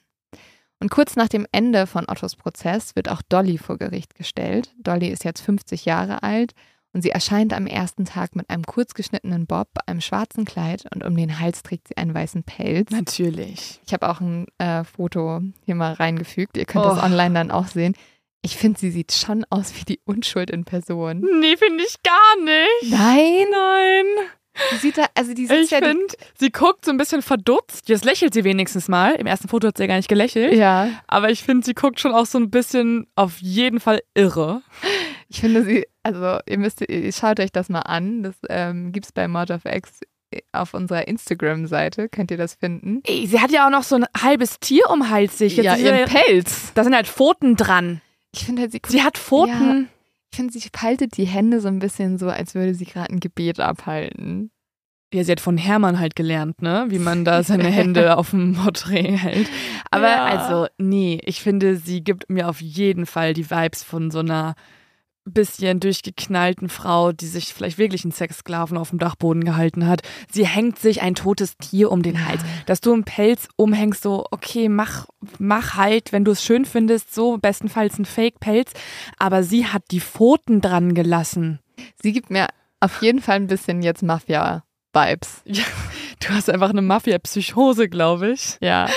Und kurz nach dem Ende von Ottos Prozess wird auch Dolly vor Gericht gestellt. Dolly ist jetzt 50 Jahre alt und sie erscheint am ersten Tag mit einem kurzgeschnittenen Bob, einem schwarzen Kleid und um den Hals trägt sie einen weißen Pelz. Natürlich. Ich habe auch ein äh, Foto hier mal reingefügt. Ihr könnt oh. das online dann auch sehen. Ich finde, sie sieht schon aus wie die Unschuld in Person. Nee, finde ich gar nicht. Nein? Nein. Die sieht da, also die sieht ich ja finde, sie guckt so ein bisschen verdutzt. Jetzt lächelt sie wenigstens mal. Im ersten Foto hat sie ja gar nicht gelächelt. Ja. Aber ich finde, sie guckt schon auch so ein bisschen auf jeden Fall irre. Ich finde sie, also ihr müsst, ihr schaut euch das mal an. Das ähm, gibt es bei Mod of X äh, auf unserer Instagram-Seite, könnt ihr das finden. Ey, sie hat ja auch noch so ein halbes Tier um Hals sich. Jetzt ja, ihren Pelz. Da sind halt Pfoten dran. Ich finde halt, sie, sie hat Pfoten. Ja, ich finde, sie faltet die Hände so ein bisschen so, als würde sie gerade ein Gebet abhalten. Ja, sie hat von Hermann halt gelernt, ne? Wie man da seine Hände auf dem Porträt hält. Aber ja. also, nee, ich finde, sie gibt mir auf jeden Fall die Vibes von so einer bisschen durchgeknallten Frau, die sich vielleicht wirklich einen Sexsklaven auf dem Dachboden gehalten hat. Sie hängt sich ein totes Tier um den Hals. Dass du einen Pelz umhängst, so, okay, mach, mach halt, wenn du es schön findest, so bestenfalls ein Fake-Pelz. Aber sie hat die Pfoten dran gelassen. Sie gibt mir auf jeden Fall ein bisschen jetzt Mafia-Vibes. Ja, du hast einfach eine Mafia-Psychose, glaube ich. Ja.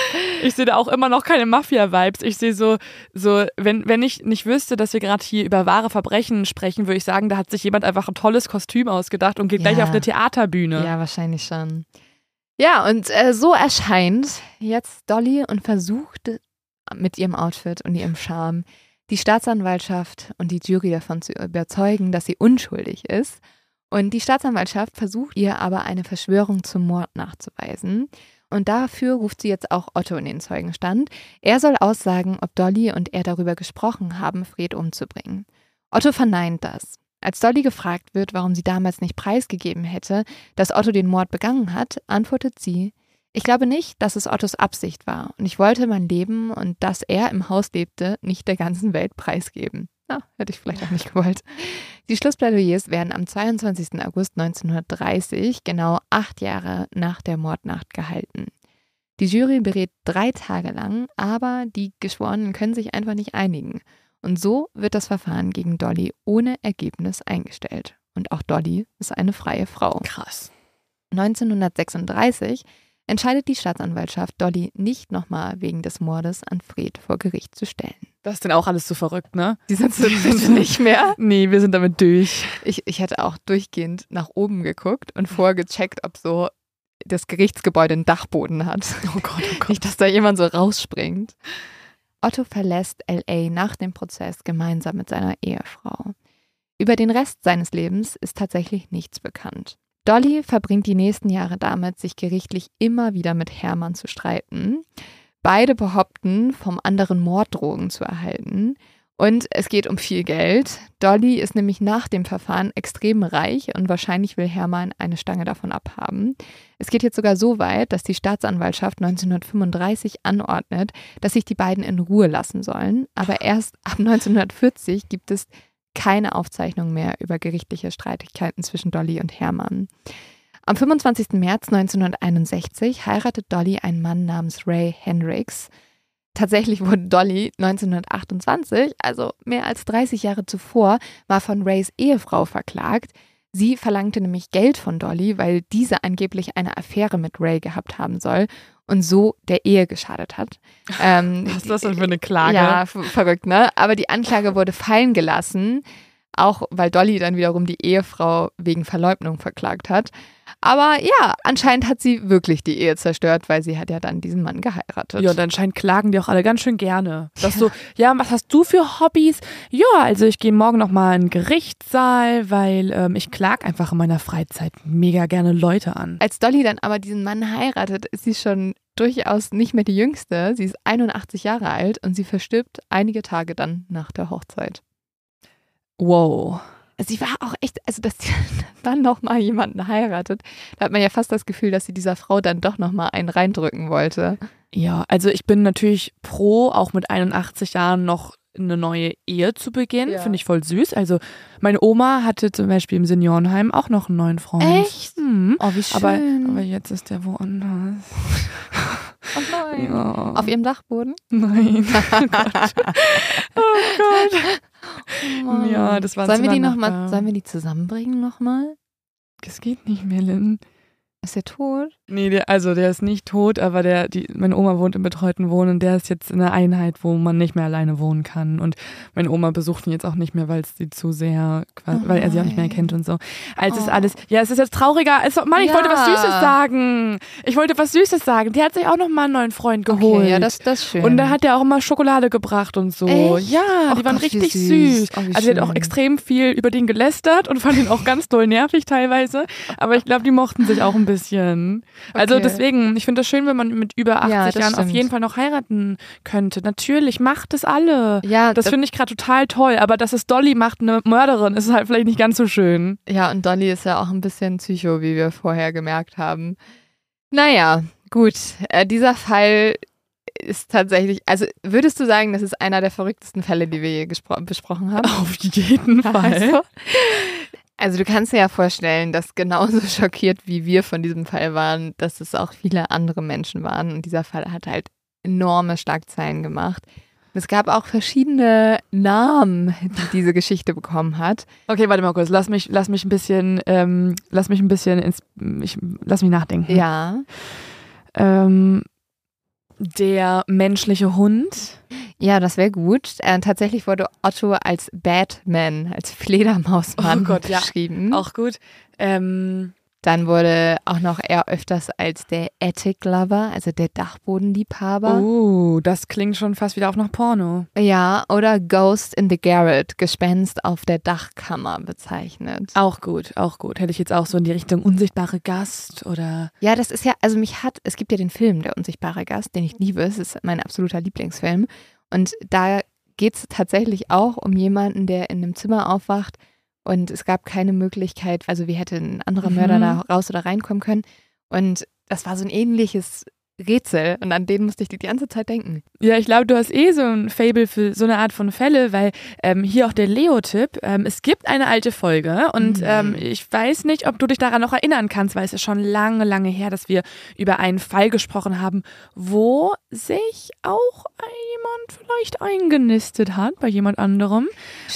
Ich sehe da auch immer noch keine Mafia-Vibes. Ich sehe so, so, wenn, wenn ich nicht wüsste, dass wir gerade hier über wahre Verbrechen sprechen, würde ich sagen, da hat sich jemand einfach ein tolles Kostüm ausgedacht und geht ja. gleich auf eine Theaterbühne. Ja, wahrscheinlich schon. Ja, und äh, so erscheint jetzt Dolly und versucht mit ihrem Outfit und ihrem Charme die Staatsanwaltschaft und die Jury davon zu überzeugen, dass sie unschuldig ist. Und die Staatsanwaltschaft versucht ihr aber eine Verschwörung zum Mord nachzuweisen. Und dafür ruft sie jetzt auch Otto in den Zeugenstand. Er soll aussagen, ob Dolly und er darüber gesprochen haben, Fred umzubringen. Otto verneint das. Als Dolly gefragt wird, warum sie damals nicht preisgegeben hätte, dass Otto den Mord begangen hat, antwortet sie, ich glaube nicht, dass es Ottos Absicht war und ich wollte mein Leben und dass er im Haus lebte, nicht der ganzen Welt preisgeben. Na, hätte ich vielleicht auch nicht gewollt. Die Schlussplädoyers werden am 22. August 1930, genau acht Jahre nach der Mordnacht, gehalten. Die Jury berät drei Tage lang, aber die Geschworenen können sich einfach nicht einigen. Und so wird das Verfahren gegen Dolly ohne Ergebnis eingestellt. Und auch Dolly ist eine freie Frau. Krass. 1936 entscheidet die Staatsanwaltschaft, Dolly nicht nochmal wegen des Mordes an Fred vor Gericht zu stellen. Das ist denn auch alles zu verrückt, ne? Die sind so nicht mehr. Nee, wir sind damit durch. Ich, ich hätte auch durchgehend nach oben geguckt und vorher gecheckt, ob so das Gerichtsgebäude einen Dachboden hat. Oh Gott, oh Gott. Nicht, dass da jemand so rausspringt. Otto verlässt LA nach dem Prozess gemeinsam mit seiner Ehefrau. Über den Rest seines Lebens ist tatsächlich nichts bekannt. Dolly verbringt die nächsten Jahre damit, sich gerichtlich immer wieder mit Hermann zu streiten. Beide behaupten, vom anderen Morddrogen zu erhalten. Und es geht um viel Geld. Dolly ist nämlich nach dem Verfahren extrem reich und wahrscheinlich will Hermann eine Stange davon abhaben. Es geht jetzt sogar so weit, dass die Staatsanwaltschaft 1935 anordnet, dass sich die beiden in Ruhe lassen sollen. Aber erst ab 1940 gibt es keine Aufzeichnung mehr über gerichtliche Streitigkeiten zwischen Dolly und Hermann. Am 25. März 1961 heiratet Dolly einen Mann namens Ray Hendricks. Tatsächlich wurde Dolly 1928, also mehr als 30 Jahre zuvor, mal von Rays Ehefrau verklagt. Sie verlangte nämlich Geld von Dolly, weil diese angeblich eine Affäre mit Ray gehabt haben soll und so der Ehe geschadet hat. Ähm, Was ist das denn für eine Klage? Ja, verrückt, ne? Aber die Anklage wurde fallen gelassen, auch weil Dolly dann wiederum die Ehefrau wegen Verleugnung verklagt hat. Aber ja, anscheinend hat sie wirklich die Ehe zerstört, weil sie hat ja dann diesen Mann geheiratet. Ja, und anscheinend klagen die auch alle ganz schön gerne. Dass ja. so, ja, was hast du für Hobbys? Ja, also ich gehe morgen nochmal in den Gerichtssaal, weil ähm, ich klag einfach in meiner Freizeit mega gerne Leute an. Als Dolly dann aber diesen Mann heiratet, ist sie schon durchaus nicht mehr die jüngste. Sie ist 81 Jahre alt und sie verstirbt einige Tage dann nach der Hochzeit. Wow sie war auch echt, also dass sie dann nochmal jemanden heiratet, da hat man ja fast das Gefühl, dass sie dieser Frau dann doch nochmal einen reindrücken wollte. Ja, also ich bin natürlich pro, auch mit 81 Jahren noch eine neue Ehe zu beginnen. Ja. Finde ich voll süß. Also meine Oma hatte zum Beispiel im Seniorenheim auch noch einen neuen Freund. Echt? Mhm. Oh, wie schön. Aber, aber jetzt ist der woanders. Oh nein. Ja. Auf ihrem Dachboden? Nein. Oh Gott. Oh Gott. Oh ja, das war sollen wir die noch mal, Sollen wir die zusammenbringen nochmal? Das geht nicht mehr, Lynn. Ist der tot? Nee, der, also der ist nicht tot, aber der, die, meine Oma wohnt im betreuten Wohnen und der ist jetzt in einer Einheit, wo man nicht mehr alleine wohnen kann. Und meine Oma besucht ihn jetzt auch nicht mehr, weil es sie zu sehr, oh weil er sie auch nicht mehr kennt und so. Also oh. ist alles, ja, es ist jetzt trauriger. Also, Mann, ich ja. wollte was Süßes sagen. Ich wollte was Süßes sagen. Der hat sich auch noch mal einen neuen Freund geholt. Okay, ja, das, das ist schön. Und da hat er auch immer Schokolade gebracht und so. Echt? Ja, die waren Gott, richtig süß. süß. Oh, also, er hat auch extrem viel über den gelästert und fand ihn auch ganz doll nervig teilweise. Aber ich glaube, die mochten sich auch ein bisschen. Also okay. deswegen, ich finde das schön, wenn man mit über 80 ja, Jahren stimmt. auf jeden Fall noch heiraten könnte. Natürlich, macht es alle. Ja, das finde ich gerade total toll. Aber dass es Dolly macht, eine Mörderin, ist halt vielleicht nicht ganz so schön. Ja, und Dolly ist ja auch ein bisschen Psycho, wie wir vorher gemerkt haben. Naja, gut. Äh, dieser Fall ist tatsächlich, also würdest du sagen, das ist einer der verrücktesten Fälle, die wir je besprochen haben? Auf jeden Fall. Also, also du kannst dir ja vorstellen, dass genauso schockiert wie wir von diesem Fall waren, dass es auch viele andere Menschen waren. Und dieser Fall hat halt enorme Schlagzeilen gemacht. Es gab auch verschiedene Namen, die diese Geschichte bekommen hat. Okay, warte mal kurz. Lass mich, lass mich ein bisschen, ähm, lass mich ein bisschen, ins, ich, lass mich nachdenken. Ja. Ähm, der menschliche Hund. Ja, das wäre gut. Äh, tatsächlich wurde Otto als Batman, als Fledermausmann oh Gott, beschrieben. Ja, auch gut. Ähm, dann wurde auch noch eher öfters als der Attic Lover, also der Dachbodenliebhaber. Oh, das klingt schon fast wieder auch nach Porno. Ja, oder Ghost in the Garret, Gespenst auf der Dachkammer bezeichnet. Auch gut, auch gut. Hätte ich jetzt auch so in die Richtung unsichtbare Gast oder. Ja, das ist ja, also mich hat, es gibt ja den Film Der unsichtbare Gast, den ich liebe. Es ist mein absoluter Lieblingsfilm. Und da geht es tatsächlich auch um jemanden, der in einem Zimmer aufwacht und es gab keine Möglichkeit, also wie hätte ein anderer Mhm. Mörder da raus oder reinkommen können. Und das war so ein ähnliches Rätsel und an den musste ich die ganze Zeit denken. Ja, ich glaube, du hast eh so ein Fable für so eine Art von Fälle, weil ähm, hier auch der Leo-Tipp. Ähm, es gibt eine alte Folge und Mhm. ähm, ich weiß nicht, ob du dich daran noch erinnern kannst, weil es ist schon lange, lange her, dass wir über einen Fall gesprochen haben, wo sich auch jemand vielleicht eingenistet hat bei jemand anderem.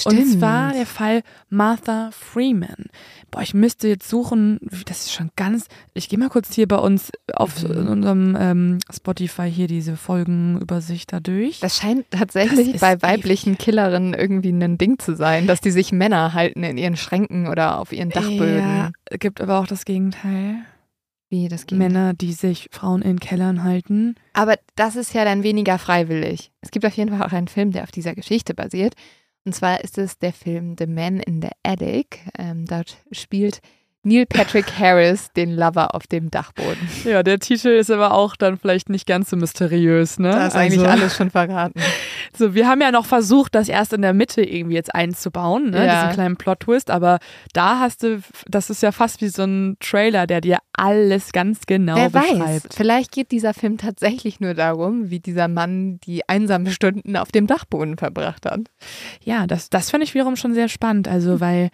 Und zwar der Fall Martha Freeman. Boah, ich müsste jetzt suchen, das ist schon ganz. Ich gehe mal kurz hier bei uns auf Mhm. unserem ähm, Spotify hier diese Folgenübersicht da durch. Das scheint tatsächlich Das bei weiblichen Killerinnen irgendwie ein Ding zu sein, dass die sich Männer halten in ihren Schränken oder auf ihren Dachböden. Ja, gibt aber auch das Gegenteil. Wie das geht. Männer, die sich Frauen in Kellern halten. Aber das ist ja dann weniger freiwillig. Es gibt auf jeden Fall auch einen Film, der auf dieser Geschichte basiert. Und zwar ist es der Film The Man in the Attic. Ähm, dort spielt Neil Patrick Harris den Lover auf dem Dachboden. Ja, der Titel ist aber auch dann vielleicht nicht ganz so mysteriös, ne? Da ist eigentlich alles schon verraten. So, wir haben ja noch versucht, das erst in der Mitte irgendwie jetzt einzubauen, ne? Ja. diesen kleinen Plot-Twist, aber da hast du, das ist ja fast wie so ein Trailer, der dir alles ganz genau Wer weiß, beschreibt. vielleicht geht dieser Film tatsächlich nur darum, wie dieser Mann die einsamen Stunden auf dem Dachboden verbracht hat. Ja, das, das finde ich wiederum schon sehr spannend, also weil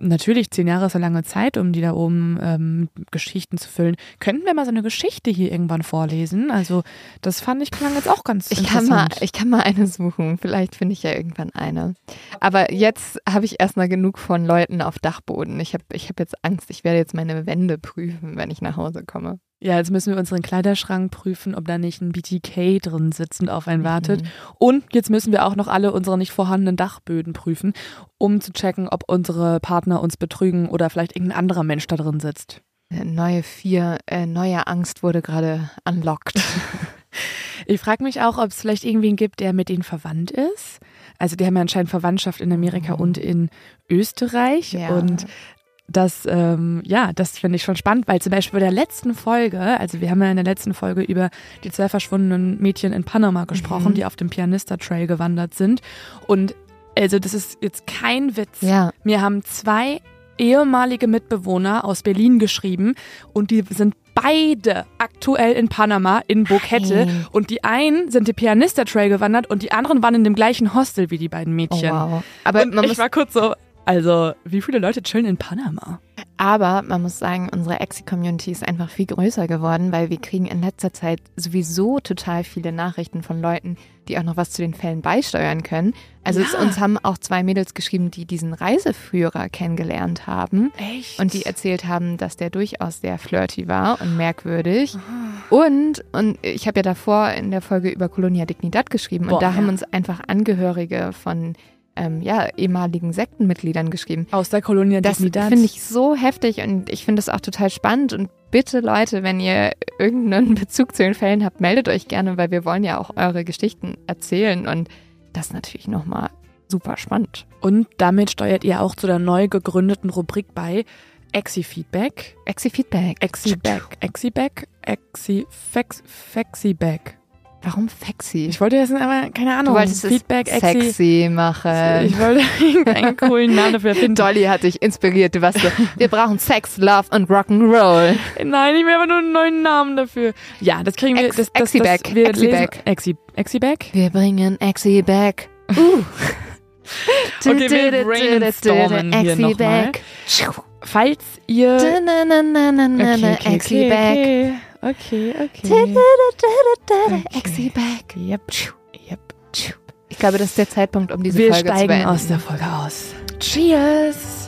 natürlich zehn Jahre ist eine lange Zeit, um die da oben ähm, mit Geschichten zu füllen. Könnten wir mal so eine Geschichte hier irgendwann vorlesen? Also das fand ich klang jetzt auch ganz Ich kann, mal, ich kann mal eine suchen. Vielleicht finde ich ja irgendwann eine. Aber jetzt habe ich erstmal genug von Leuten auf Dachboden. Ich habe ich hab jetzt Angst. Ich werde jetzt meine Wände prüfen, wenn ich nach Hause komme. Ja, jetzt müssen wir unseren Kleiderschrank prüfen, ob da nicht ein BTK drin sitzt und auf einen wartet. Mhm. Und jetzt müssen wir auch noch alle unsere nicht vorhandenen Dachböden prüfen, um zu checken, ob unsere Partner uns betrügen oder vielleicht irgendein anderer Mensch da drin sitzt. Äh, Neue vier, äh, neue Angst wurde gerade unlocked. Ich frage mich auch, ob es vielleicht irgendwen gibt, der mit denen verwandt ist. Also die haben ja anscheinend Verwandtschaft in Amerika Oh. und in Österreich. Ja. Und das, ähm, ja, das finde ich schon spannend, weil zum Beispiel bei der letzten Folge, also wir haben ja in der letzten Folge über die zwei verschwundenen Mädchen in Panama gesprochen, Mhm. die auf dem Pianista Trail gewandert sind. Und also das ist jetzt kein Witz. ja, Mir haben zwei ehemalige Mitbewohner aus Berlin geschrieben und die sind beide aktuell in Panama in Bokette Nein. und die einen sind die Pianista Trail gewandert und die anderen waren in dem gleichen Hostel wie die beiden oh, Mädchen. wow. Aber und man ich muss war kurz so, also wie viele Leute chillen in Panama? Aber man muss sagen, unsere Exi-Community ist einfach viel größer geworden, weil wir kriegen in letzter Zeit sowieso total viele Nachrichten von Leuten, die auch noch was zu den Fällen beisteuern können. Also Ja. uns haben auch zwei Mädels geschrieben, die diesen Reiseführer kennengelernt haben Echt? und die erzählt haben, dass der durchaus sehr flirty war und merkwürdig. Und, und ich habe ja davor in der Folge über Colonia Dignidad geschrieben Boah, und da ja. haben uns einfach Angehörige von ähm, ja, ehemaligen Sektenmitgliedern geschrieben. aus der Kolonie Das finde ich so heftig und ich finde es auch total spannend. Und bitte, Leute, wenn ihr irgendeinen Bezug zu den Fällen habt, meldet euch gerne, weil wir wollen ja auch eure Geschichten erzählen. Und das ist natürlich nochmal super spannend. Und damit steuert ihr auch zu der neu gegründeten Rubrik bei Exi-Feedback. Exi-Feedback. Exi-Back. Exi-Back. Exi-Fex. Warum Fexi? Ich wollte jetzt aber, keine Ahnung, du wolltest Feedback, es Exi. sexy machen. Ich wollte einen coolen Namen dafür finden. Dolly hat dich inspiriert. Du warst so, wir brauchen Sex, Love und Rock'n'Roll. Nein, ich will aber nur einen neuen Namen dafür. Ja, das kriegen wir. Ex- Das, das, das, Exi-Back, wir Exi-Back. Exi, Exi-Back? Wir bringen Exi back. Uh. Okay, wir brainstormen hier noch mal. Falls ihr. Okay, okay, okay, back. Okay, okay, okay. Exi back. Yep, yep. Ich glaube, das ist der Zeitpunkt, um diese Wir Folge zu steigen beenden. aus der Folge aus. Cheers!